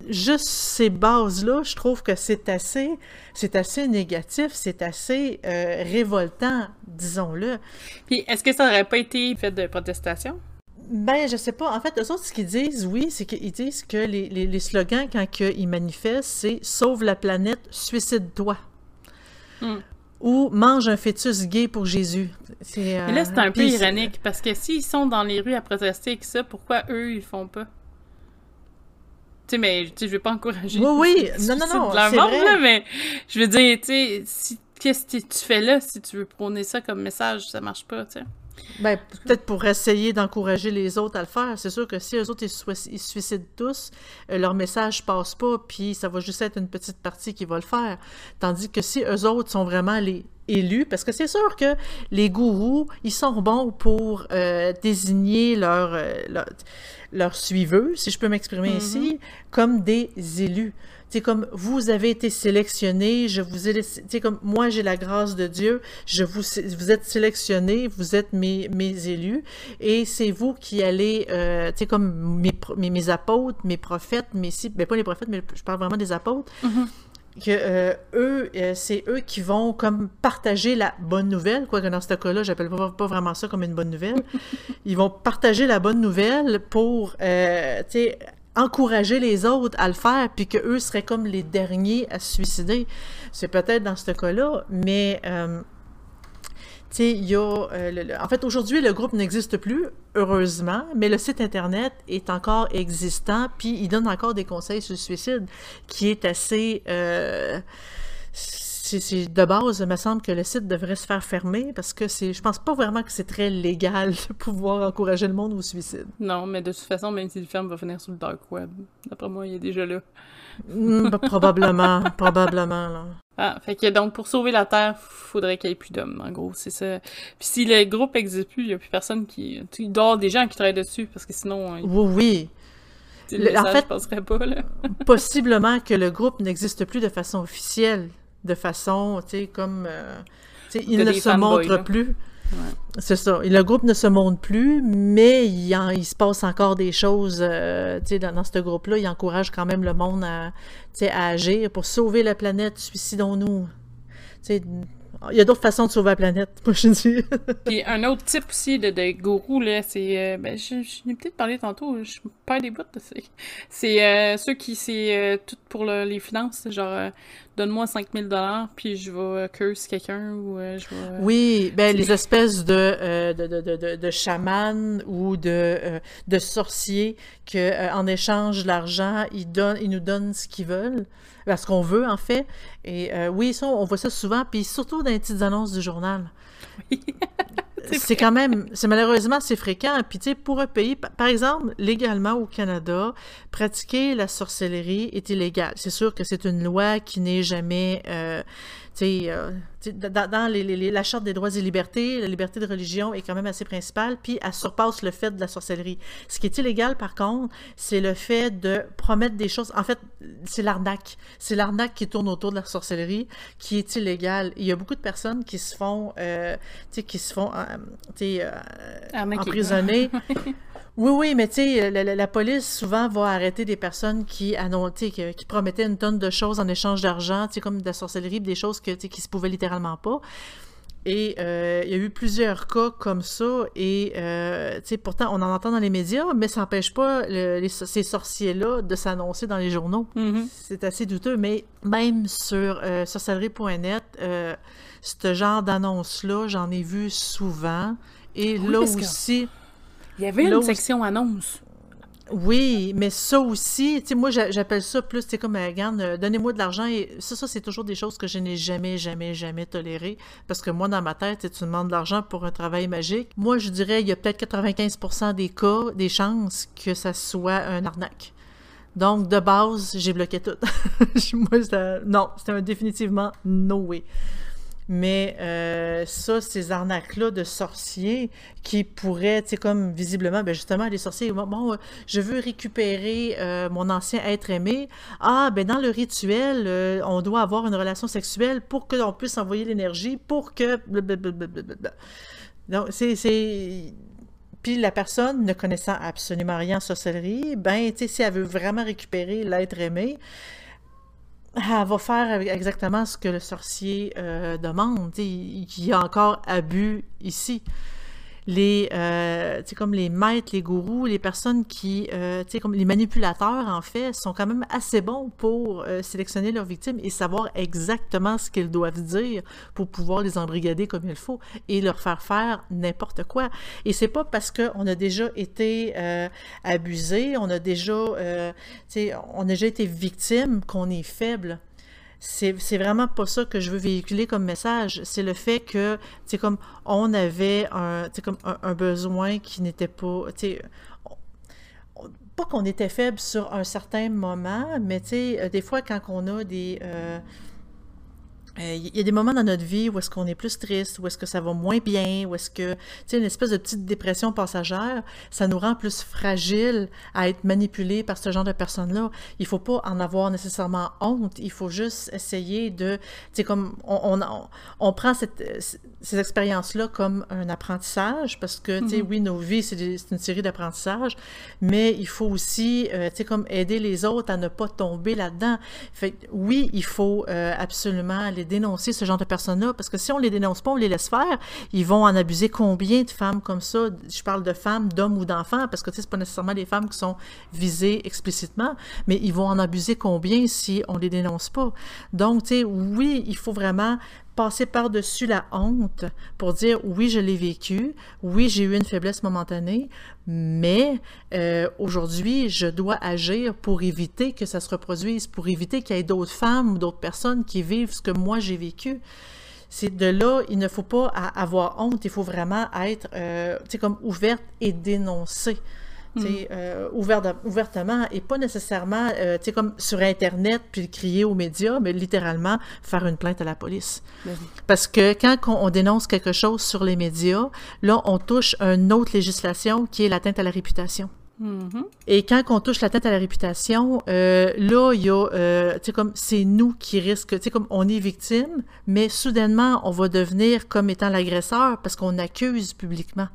Juste ces bases-là, je trouve que c'est assez, c'est assez négatif, c'est assez euh, révoltant, disons-le. Puis, est-ce que ça aurait pas été fait de protestation? Ben, je sais pas. En fait, eux autres, ce qu'ils disent, oui, c'est qu'ils disent que les, les- les slogans, quand que ils manifestent, c'est « Sauve la planète, suicide-toi Hmm. Ou « Mange un fœtus gay pour Jésus ». C'est, Mais là, euh, c'est un peu puis ironique, parce que s'ils sont dans les rues à protester avec ça, pourquoi eux, ils font pas? Tu sais, mais tu je vais pas encourager. Oui, oui. Non, non, non, c'est vrai. là, mais je veux dire, tu sais, si, qu'est-ce que tu fais là si tu veux prôner ça comme message, ça marche pas, tu sais. Ben, peut-être pour essayer d'encourager les autres à le faire. C'est sûr que si eux autres, ils, se suicident tous, euh, leur message passe pas, puis ça va juste être une petite partie qui va le faire. Tandis que si eux autres sont vraiment les élus, parce que c'est sûr que les gourous, ils sont bons pour euh, désigner leurs euh, leur, suiveux, si je peux m'exprimer Mhm. ainsi, comme des élus. C'est comme vous avez été sélectionné, je vous ai sais, comme moi j'ai la grâce de Dieu, je vous, vous êtes sélectionné, vous êtes mes, mes élus, et c'est vous qui allez, euh, tu sais, comme mes, mes, mes apôtres, mes prophètes, mes si, ben pas les prophètes, mais je parle vraiment des apôtres, que euh, eux, euh, c'est eux qui vont comme partager la bonne nouvelle, quoique dans ce cas-là, j'appelle pas, pas vraiment ça comme une bonne nouvelle. Ils vont partager la bonne nouvelle pour, euh, tu sais, encourager les autres à le faire, puis que eux seraient comme les derniers à se suicider. C'est peut-être dans ce cas-là, mais euh, tu sais, il y a, euh, en fait, aujourd'hui, le groupe n'existe plus, heureusement, mais le site Internet est encore existant, puis il donne encore des conseils sur le suicide, qui est assez... euh, c'est de base, il me semble que le site devrait se faire fermer, parce que c'est, je pense pas vraiment que c'est très légal de pouvoir encourager le monde au suicide. Non, mais de toute façon, même si le film va finir sur le dark web, d'après moi, il est déjà là. Hmm, bah, probablement, probablement, là. Ah, fait que donc, pour sauver la Terre, faudrait qu'il y ait plus d'hommes, en gros, c'est ça. Puis si le groupe existe plus, il y a plus personne qui... Il doit des gens qui travaillent dessus, parce que sinon... euh, Oui, oui. le, en fait, passerait pas, là. possiblement que le groupe n'existe plus de façon officielle, de façon, tu sais, comme... Euh, il ne se montre plus. C'est ça. le groupe ne se montre plus, mais il, il se passe encore des choses euh, dans, dans ce groupe-là. Il encourage quand même le monde à, à agir pour sauver la planète. Suicidons-nous. Il y a d'autres façons de sauver la planète, moi je dis. Puis un autre type aussi de, de gourou, là, c'est. Euh, ben, je, je l'ai peut-être parlé tantôt, je perds des bouts. C'est euh, ceux qui, c'est euh, tout pour les finances, genre, donne-moi 5000 dollars, puis je vais curse quelqu'un, ou je vais. Oui, ben, les espèces de, de, de, de, de chamans ou de, de sorciers que en échange de l'argent, ils, donnent, ils nous donnent ce qu'ils veulent ce qu'on veut, en fait. Et euh, oui, ça, on voit ça souvent, puis surtout dans les petites annonces du journal. Oui. c'est quand même, c'est malheureusement, c'est fréquent. Puis, tu sais, pour un pays, par exemple, légalement au Canada, pratiquer la sorcellerie est illégal. C'est sûr que c'est une loi qui n'est jamais, euh, euh, dans, les, la Charte des droits et libertés, la liberté de religion est quand même assez principale, puis elle surpasse le fait de la sorcellerie. Ce qui est illégal, par contre, c'est le fait de promettre des choses. En fait, c'est l'arnaque. C'est l'arnaque qui tourne autour de la sorcellerie qui est illégale. Il y a beaucoup de personnes qui se font, euh, qui se font, euh, euh, emprisonner. Oui, oui, mais tu sais, la, police souvent va arrêter des personnes qui annoncent, qui, qui promettaient une tonne de choses en échange d'argent, tu sais, comme de la sorcellerie, des choses que, qui se pouvaient littéralement pas. Et euh, il y a eu plusieurs cas comme ça, et euh, tu sais, pourtant, on en entend dans les médias, mais ça n'empêche pas les, ces sorciers-là de s'annoncer dans les journaux. Mm-hmm. C'est assez douteux, mais même sur euh, sorcellerie.net, euh, ce genre d'annonce-là, j'en ai vu souvent. Et là aussi... Il y avait une section annonce. Oui, mais ça aussi, tu sais, moi, j'appelle ça plus, c'est comme, euh, regarde, euh, donnez-moi de l'argent. Et ça, ça c'est toujours des choses que je n'ai jamais, jamais, jamais tolérées. Parce que moi, dans ma tête, tu demandes de l'argent pour un travail magique. Moi, je dirais, il y a peut-être 95 des cas, des chances que ça soit un arnaque. Donc, de base, j'ai bloqué tout. moi, non, c'était définitivement no way. Mais euh, ça, ces arnaques-là de sorciers qui pourraient, tu sais, comme visiblement, ben justement, les sorciers, bon, euh, je veux récupérer euh, mon ancien être aimé. Ah, ben dans le rituel, on doit avoir une relation sexuelle pour que puisse envoyer l'énergie, pour que... Donc, c'est... Puis la personne, ne connaissant absolument rien en sorcellerie, ben, tu sais, si elle veut vraiment récupérer l'être aimé, elle va faire exactement ce que le sorcier euh, demande. Il y a encore abus ici les, euh, comme les maîtres, les gourous, les personnes qui, euh, comme les manipulateurs, en fait, sont quand même assez bons pour euh, sélectionner leurs victimes et savoir exactement ce qu'ils doivent dire pour pouvoir les embrigader comme il faut et leur faire faire n'importe quoi. Et c'est pas parce qu'on a déjà été euh, abusé, on a déjà, on a déjà été victime qu'on est faible c'est vraiment pas ça que je veux véhiculer comme message. C'est le fait que, c'est comme, on avait un, comme un, besoin qui n'était pas, tu pas qu'on était faible sur un certain moment, mais tu sais, euh, des fois, quand on a des... Euh, il euh, y a des moments dans notre vie où est-ce qu'on est plus triste, où est-ce que ça va moins bien, où est-ce que, tu sais, une espèce de petite dépression passagère, ça nous rend plus fragiles à être manipulés par ce genre de personnes-là. Il faut pas en avoir nécessairement honte, il faut juste essayer de, tu sais, comme, on, on, on prend cette, ces expériences-là comme un apprentissage, parce que, tu sais, mm-hmm. oui, nos vies, c'est une série d'apprentissages, mais il faut aussi, euh, tu sais, comme aider les autres à ne pas tomber là-dedans. Fait oui, il faut euh, absolument les dénoncer, ce genre de personnes-là, parce que si on les dénonce pas, on les laisse faire, ils vont en abuser combien de femmes comme ça? Je parle de femmes, d'hommes ou d'enfants, parce que, tu sais, c'est pas nécessairement les femmes qui sont visées explicitement, mais ils vont en abuser combien si on les dénonce pas? Donc, tu sais, oui, il faut vraiment passer par-dessus la honte pour dire oui, je l'ai vécu, oui, j'ai eu une faiblesse momentanée, mais euh, aujourd'hui, je dois agir pour éviter que ça se reproduise, pour éviter qu'il y ait d'autres femmes ou d'autres personnes qui vivent ce que moi j'ai vécu. C'est de là, il ne faut pas avoir honte, il faut vraiment être, euh, comme ouverte et dénoncer. Mm. Euh, ouvertement et pas nécessairement euh, comme sur Internet puis crier aux médias, mais littéralement faire une plainte à la police. Ben Parce que quand on, dénonce quelque chose sur les médias, là, on touche une autre législation qui est l'atteinte à la réputation. Mhm. Et quand on touche la tête à la réputation, euh, là, il y a, euh, tu sais, comme, c'est nous qui risquons, tu sais, comme, on est victime, mais soudainement, on va devenir comme étant l'agresseur parce qu'on accuse publiquement.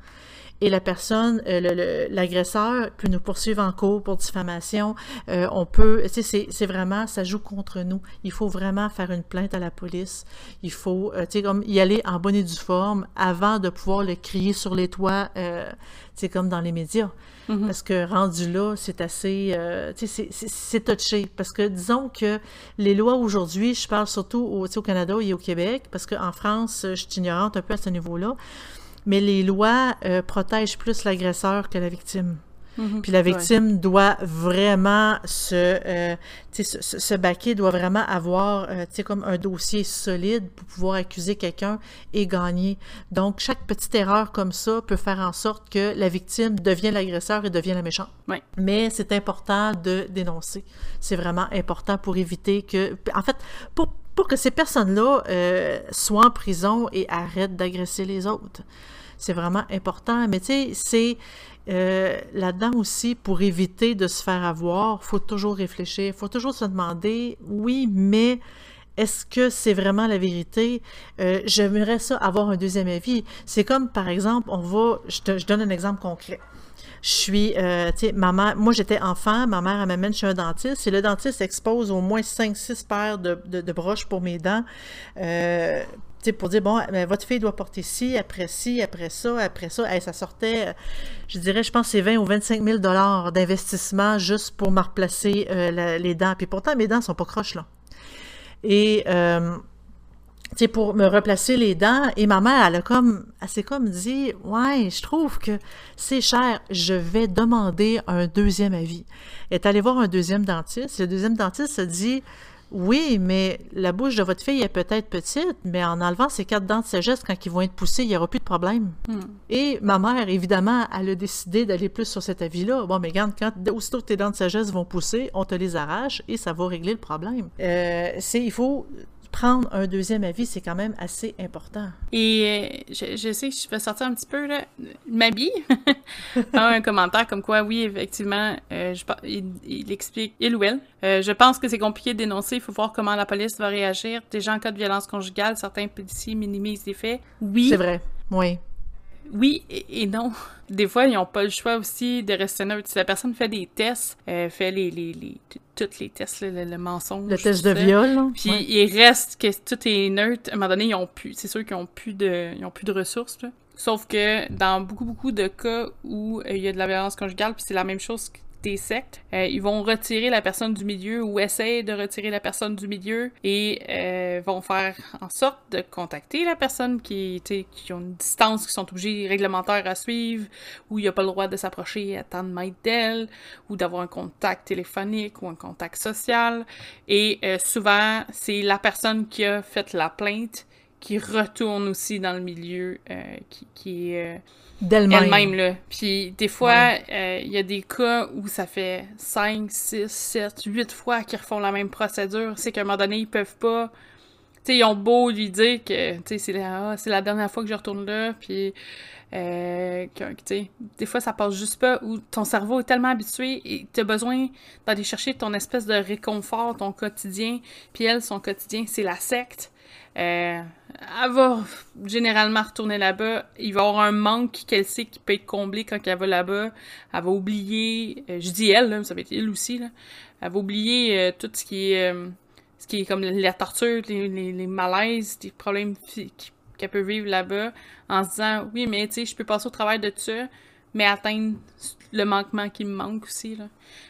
Et la personne, euh, le- le- l'agresseur peut nous poursuivre en cours pour diffamation. Euh, on peut, tu sais, c'est- vraiment, ça joue contre nous. Il faut vraiment faire une plainte à la police. Il faut, euh, tu sais, comme y aller en bonne et due forme avant de pouvoir le crier sur les toits, euh, tu sais, comme dans les médias. Mhm. Parce que rendu là, c'est assez, euh, tu sais, c'est- touché. Parce que disons que les lois aujourd'hui, je parle surtout au, au Canada et au Québec, parce qu'en France, je suis ignorante un peu à ce niveau-là, mais les lois euh, protègent plus l'agresseur que la victime. Mhm. Puis la Ouais. victime doit vraiment se, euh, tu sais, se, se- se baquer, doit vraiment avoir, euh, comme un dossier solide pour pouvoir accuser quelqu'un et gagner. Donc, chaque petite erreur comme ça peut faire en sorte que la victime devient l'agresseur et devient la méchante. Ouais. Mais c'est important de dénoncer. C'est vraiment important pour éviter que, en fait, pour, pour que ces personnes-là euh, soient en prison et arrêtent d'agresser les autres. C'est vraiment important. Mais tu sais, c'est euh, là-dedans aussi, pour éviter de se faire avoir, faut toujours réfléchir, faut toujours se demander, oui, mais est-ce que c'est vraiment la vérité? Euh, J'aimerais ça avoir un deuxième avis. C'est comme, par exemple, on va, je, donne un exemple concret. Je suis, euh, tu sais, ma mère, moi j'étais enfant, ma mère elle m'amène chez un dentiste et le dentiste expose au moins 5-6 paires de, broches pour mes dents. Pour dire, bon, votre fille doit porter ci, après ci, après ça, après ça. Ça sortait, euh, je dirais, je pense c'est 20 ou 25 000 dollars d'investissement juste pour me replacer euh, les dents. Puis pourtant, mes dents sont pas croches, là. Et, euh, tu sais, pour me replacer les dents, et ma mère, elle a comme, elle s'est comme dit, ouais, je trouve que c'est cher, je vais demander un deuxième avis. Elle est allée voir un deuxième dentiste, le deuxième dentiste se dit, oui, mais la bouche de votre fille est peut-être petite, mais en enlevant ces quatre dents de sagesse, quand ils vont être poussés, il n'y aura plus de problème. Hmm. Et ma mère, évidemment, elle a décidé d'aller plus sur cet avis-là. Bon, mais regarde, quand, aussitôt que tes dents de sagesse vont pousser, on te les arrache et ça va régler le problème. Euh, c'est, il faut prendre un deuxième avis, c'est quand même assez important. Et euh, je, je sais que je vais sortir un petit peu, là. M'habille. un commentaire comme quoi, oui, effectivement, euh, je, par- il, il explique, il ou elle. euh, je pense que c'est compliqué de dénoncer. Il faut voir comment la police va réagir. Déjà, en cas de violence conjugale, certains policiers minimisent les faits. Oui. C'est vrai, oui. Oui et, non. Des fois, ils n'ont pas le choix aussi de rester neutre. Si la personne fait des tests, euh, fait les, les, les, tous les tests, le, le mensonge. Le test de ça, viol, là. Puis ouais. il reste que tout est neutre. À un moment donné, ils ont plus. C'est sûr qu'ils ont plus de. Ils ont plus de ressources. Là. Sauf que dans beaucoup, beaucoup de cas où euh, il y a de la violence conjugale, puis c'est la même chose que des sectes, euh, ils vont retirer la personne du milieu ou essayer de retirer la personne du milieu et euh, vont faire en sorte de contacter la personne qui, qui ont une distance, qui sont obligés réglementaires à suivre, où il n'y a pas le droit de s'approcher à tant de d'elle, ou d'avoir un contact téléphonique ou un contact social. Et euh, souvent, c'est la personne qui a fait la plainte qui retourne aussi dans le milieu, qui, qui est D'elle-même. elle-même. Là. Puis des fois, euh, il y a des cas où ça fait 5, 6, 7, 8 fois qu'ils refont la même procédure. C'est qu'à un moment donné, ils peuvent pas... Tu sais, ils ont beau lui dire que, tu sais, c'est la, ah, la dernière fois que je retourne là, puis... Euh, que, tu sais, des fois, ça passe juste pas, où ton cerveau est tellement habitué et t'as besoin d'aller chercher ton espèce de réconfort, ton quotidien. Puis elle, son quotidien, c'est la secte. Euh, elle va généralement retourner là-bas. Il va y avoir un manque qu'elle sait qui peut être comblé quand elle va là-bas. Elle va oublier, euh, je dis elle, là, mais ça va être il aussi, là. Elle va oublier euh, tout ce qui est, ce qui est comme la torture, les, les, les malaises, les problèmes qu'elle peut vivre là-bas, en se disant, oui, mais tu sais, je peux passer au travail de ça, mais atteindre le manquement qui me manque aussi, là.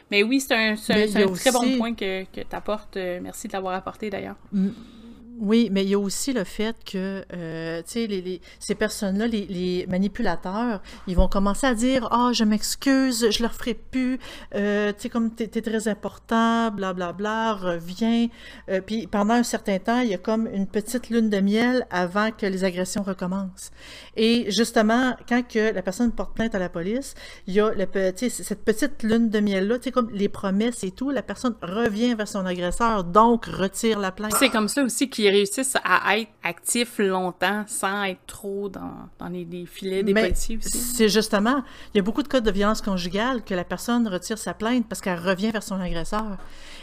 Mais oui, c'est un, un, très bon point que, que tu apportes. merci de l'avoir apporté, d'ailleurs. Mm. Oui, mais il y a aussi le fait que, euh, tu les, les- ces personnes-là, les, les manipulateurs, ils vont commencer à dire « Ah, je m'excuse, je le referai plus, euh, tu sais, comme t'es es très important, blablabla, reviens. Euh, Puis pendant un certain temps, il y a comme une petite lune de miel avant que les agressions recommencent. Et justement, quand que la personne porte plainte à la police, il y a le, tu cette petite lune de miel-là, tu sais, comme les promesses et tout, la personne revient vers son agresseur, donc retire la plainte. C'est comme ça aussi qu'ils réussissent à être actifs longtemps sans être trop dans, dans les, filets des policiers aussi? C'est justement, il y a beaucoup de cas de violence conjugale que la personne retire sa plainte parce qu'elle revient vers son agresseur.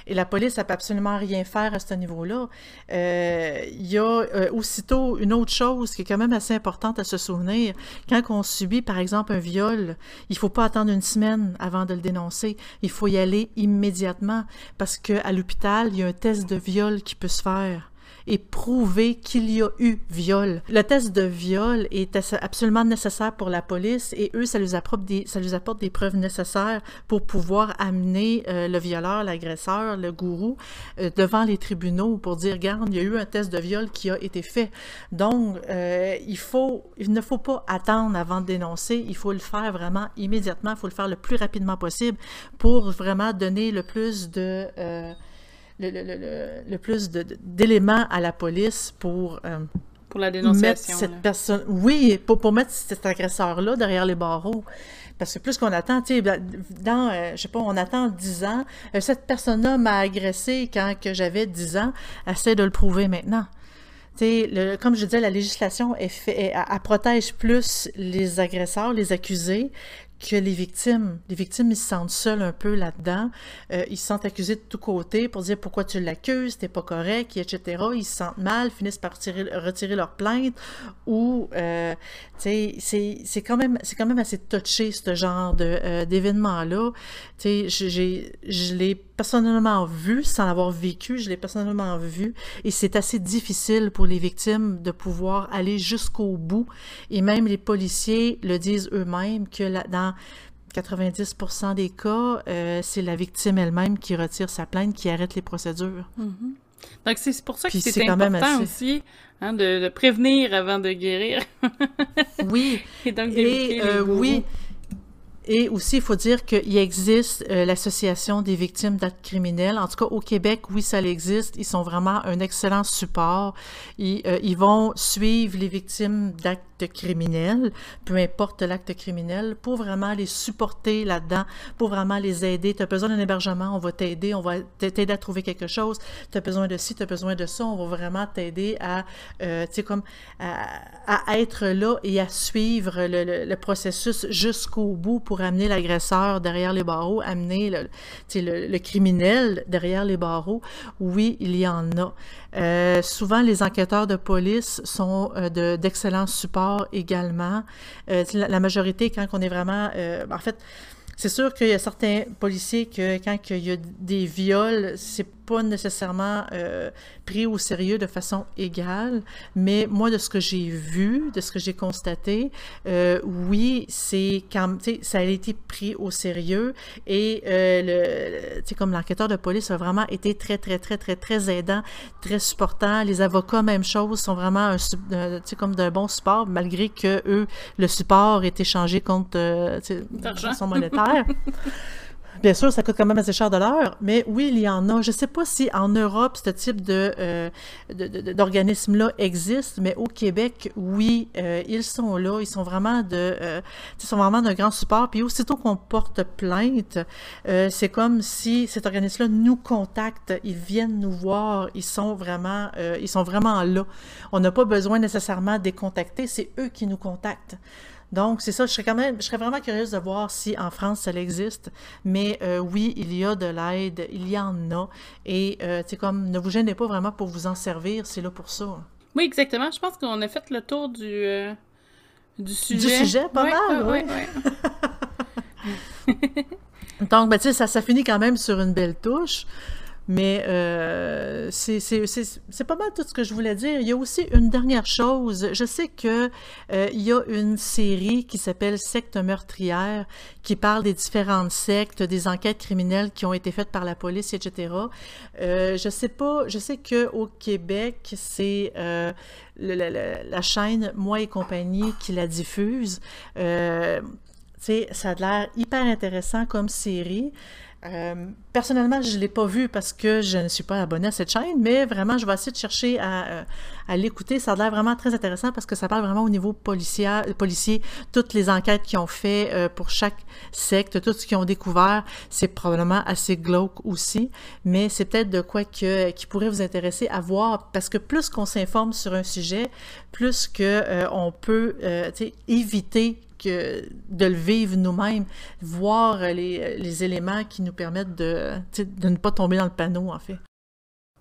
Et la police ne peut absolument rien faire à ce niveau-là. Euh, il y a euh, aussitôt une autre chose qui est quand même assez importante à se souvenir. Quand on subit, par exemple, un viol, il ne faut pas attendre une semaine avant de le dénoncer. Il faut y aller immédiatement parce qu'à l'hôpital, il y a un test de viol qui peut se faire et prouver qu'il y a eu viol. Le test de viol est absolument nécessaire pour la police et eux, ça leur apporte des, preuves nécessaires pour pouvoir amener euh, le violeur, l'agresseur, le gourou euh, devant les tribunaux pour dire, regarde, il y a eu un test de viol qui a été fait. Donc, euh, il ne faut pas attendre avant de dénoncer, il faut le faire vraiment immédiatement, il faut le faire le plus rapidement possible pour vraiment donner le plus de le, le, le, plus d'éléments à la police pour... Euh, pour la dénonciation. Mettre cette personne, oui, pour, pour mettre cet agresseur-là derrière les barreaux. Parce que plus qu'on attend, tu sais, dans, euh, je sais pas, on attend 10 ans, euh, cette personne-là m'a agressé quand que j'avais 10 ans, essaie de le prouver maintenant. Le, comme je disais, la législation elle, fait, elle, protège plus les agresseurs, les accusés, que les victimes. Les victimes, ils se sentent seuls un peu là-dedans. Euh, ils se sentent accusés de tous côtés pour dire pourquoi tu l'accuses, t'es pas correct, etc. Ils se sentent mal, finissent par retirer, leur plainte. Ou, euh, tu sais, c'est quand même assez touché ce genre euh, d'événement-là. Tu sais, je l'ai personnellement vu, sans l'avoir vécu, je l'ai personnellement vu, et c'est assez difficile pour les victimes de pouvoir aller jusqu'au bout. Et même les policiers le disent eux-mêmes que là, dans 90% des cas, euh, c'est la victime elle-même qui retire sa plainte, qui arrête les procédures. Mm-hmm. Donc, c'est pour ça que c'est important aussi hein, de, prévenir avant de guérir. oui. Et donc, et, euh, oui. Et aussi, il faut dire qu'il existe euh, l'Association des victimes d'actes criminels. En tout cas, au Québec, oui, ça existe. Ils sont vraiment un excellent support. Ils, ils vont suivre les victimes d'actes criminel, peu importe l'acte criminel, pour vraiment les supporter là-dedans, pour vraiment les aider. Tu as besoin d'un hébergement, on va t'aider, on va t'aider à trouver quelque chose. Tu as besoin de ci, tu as besoin de ça, on va vraiment t'aider à, euh, comme à, être là et à suivre le, processus jusqu'au bout pour amener l'agresseur derrière les barreaux, amener le, le, le criminel derrière les barreaux. Oui, il y en a. Euh, souvent, les enquêteurs de police sont euh, d'excellents supports également. Euh, la, majorité, quand on est vraiment... en fait, c'est sûr qu'il y a certains policiers que quand il y a des viols, c'est pas nécessairement euh, pris au sérieux de façon égale, mais moi, de ce que j'ai vu, de ce que j'ai constaté, euh, oui, c'est quand ça a été pris au sérieux et euh, le, comme l'enquêteur de police a vraiment été très, très, très, très, très aidant, très supportant. Les avocats, même chose, sont vraiment un, comme d'un bon support, malgré que eux, le support est échangé contre de façon monétaire. Bien sûr, ça coûte quand même assez cher de l'heure, mais oui, il y en a. Je ne sais pas si en Europe, ce type de, euh, d'organisme-là existe, mais au Québec, oui, euh, ils sont là. Ils sont vraiment de, euh, ils sont vraiment d'un grand support. Puis aussitôt qu'on porte plainte, c'est comme si cet organisme-là nous contacte, ils viennent nous voir, ils sont vraiment, ils sont vraiment là. On n'a pas besoin nécessairement de les contacter, c'est eux qui nous contactent. Donc, c'est ça, je serais quand même, je serais vraiment curieuse de voir si en France ça existe. Mais euh, oui, il y a de l'aide, il y en a. Et, euh, tu sais, comme, ne vous gênez pas vraiment pour vous en servir, c'est là pour ça. Oui, exactement. Je pense qu'on a fait le tour du, euh, du sujet. Du sujet, pas mal, oui. Donc, ben, tu sais, ça, ça finit quand même sur une belle touche. Mais euh, c'est pas mal tout ce que je voulais dire. Il y a aussi une dernière chose. Je sais que euh, il y a une série qui s'appelle Secte meurtrière qui parle des différentes sectes, des enquêtes criminelles qui ont été faites par la police, etc. Euh, je sais pas. Je sais que Québec, c'est la, chaîne Moi et compagnie qui la diffuse. Ça a l'air hyper intéressant comme série. Euh, personnellement, je ne l'ai pas vu parce que je ne suis pas abonné à cette chaîne, mais vraiment, je vais essayer de chercher à, euh, à l'écouter. Ça a l'air vraiment très intéressant parce que ça parle vraiment au niveau policier, toutes les enquêtes qu'ils ont fait euh, pour chaque secte, tout ce qu'ils ont découvert. C'est probablement assez glauque aussi, mais c'est peut-être de quoi que, qui pourrait vous intéresser à voir parce que plus qu'on s'informe sur un sujet, plus que on peut éviter que de le vivre nous-mêmes, voir les, les, éléments qui nous permettent de, de ne pas tomber dans le panneau, en fait.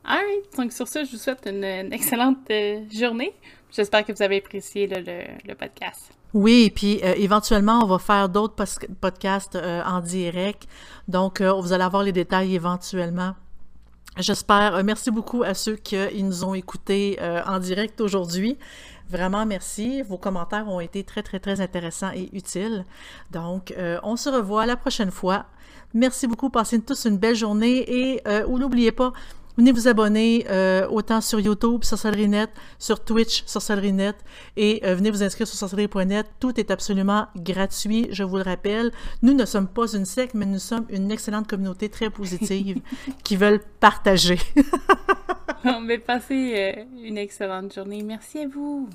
Alright, donc sur ça, je vous souhaite une, excellente euh, journée. J'espère que vous avez apprécié le, le, podcast. Oui, puis euh, éventuellement, on va faire d'autres podcasts euh, en direct. Donc, vous allez avoir les détails éventuellement. J'espère. merci beaucoup à ceux qui nous ont écoutés en direct aujourd'hui. Vraiment, merci. Vos commentaires ont été très, très, très intéressants et utiles. Donc, euh, on se revoit la prochaine fois. Merci beaucoup. Passez tous une belle journée et euh, n'oubliez pas, venez vous abonner euh, autant sur YouTube, sur Sorcellerie.net, sur Twitch, sur Sorcellerie.net et euh, venez vous inscrire sur sorcellerie.net. Tout est absolument gratuit, je vous le rappelle. Nous ne sommes pas une secte, mais nous sommes une excellente communauté très positive qui veulent partager. On va passer une excellente journée. Merci à vous.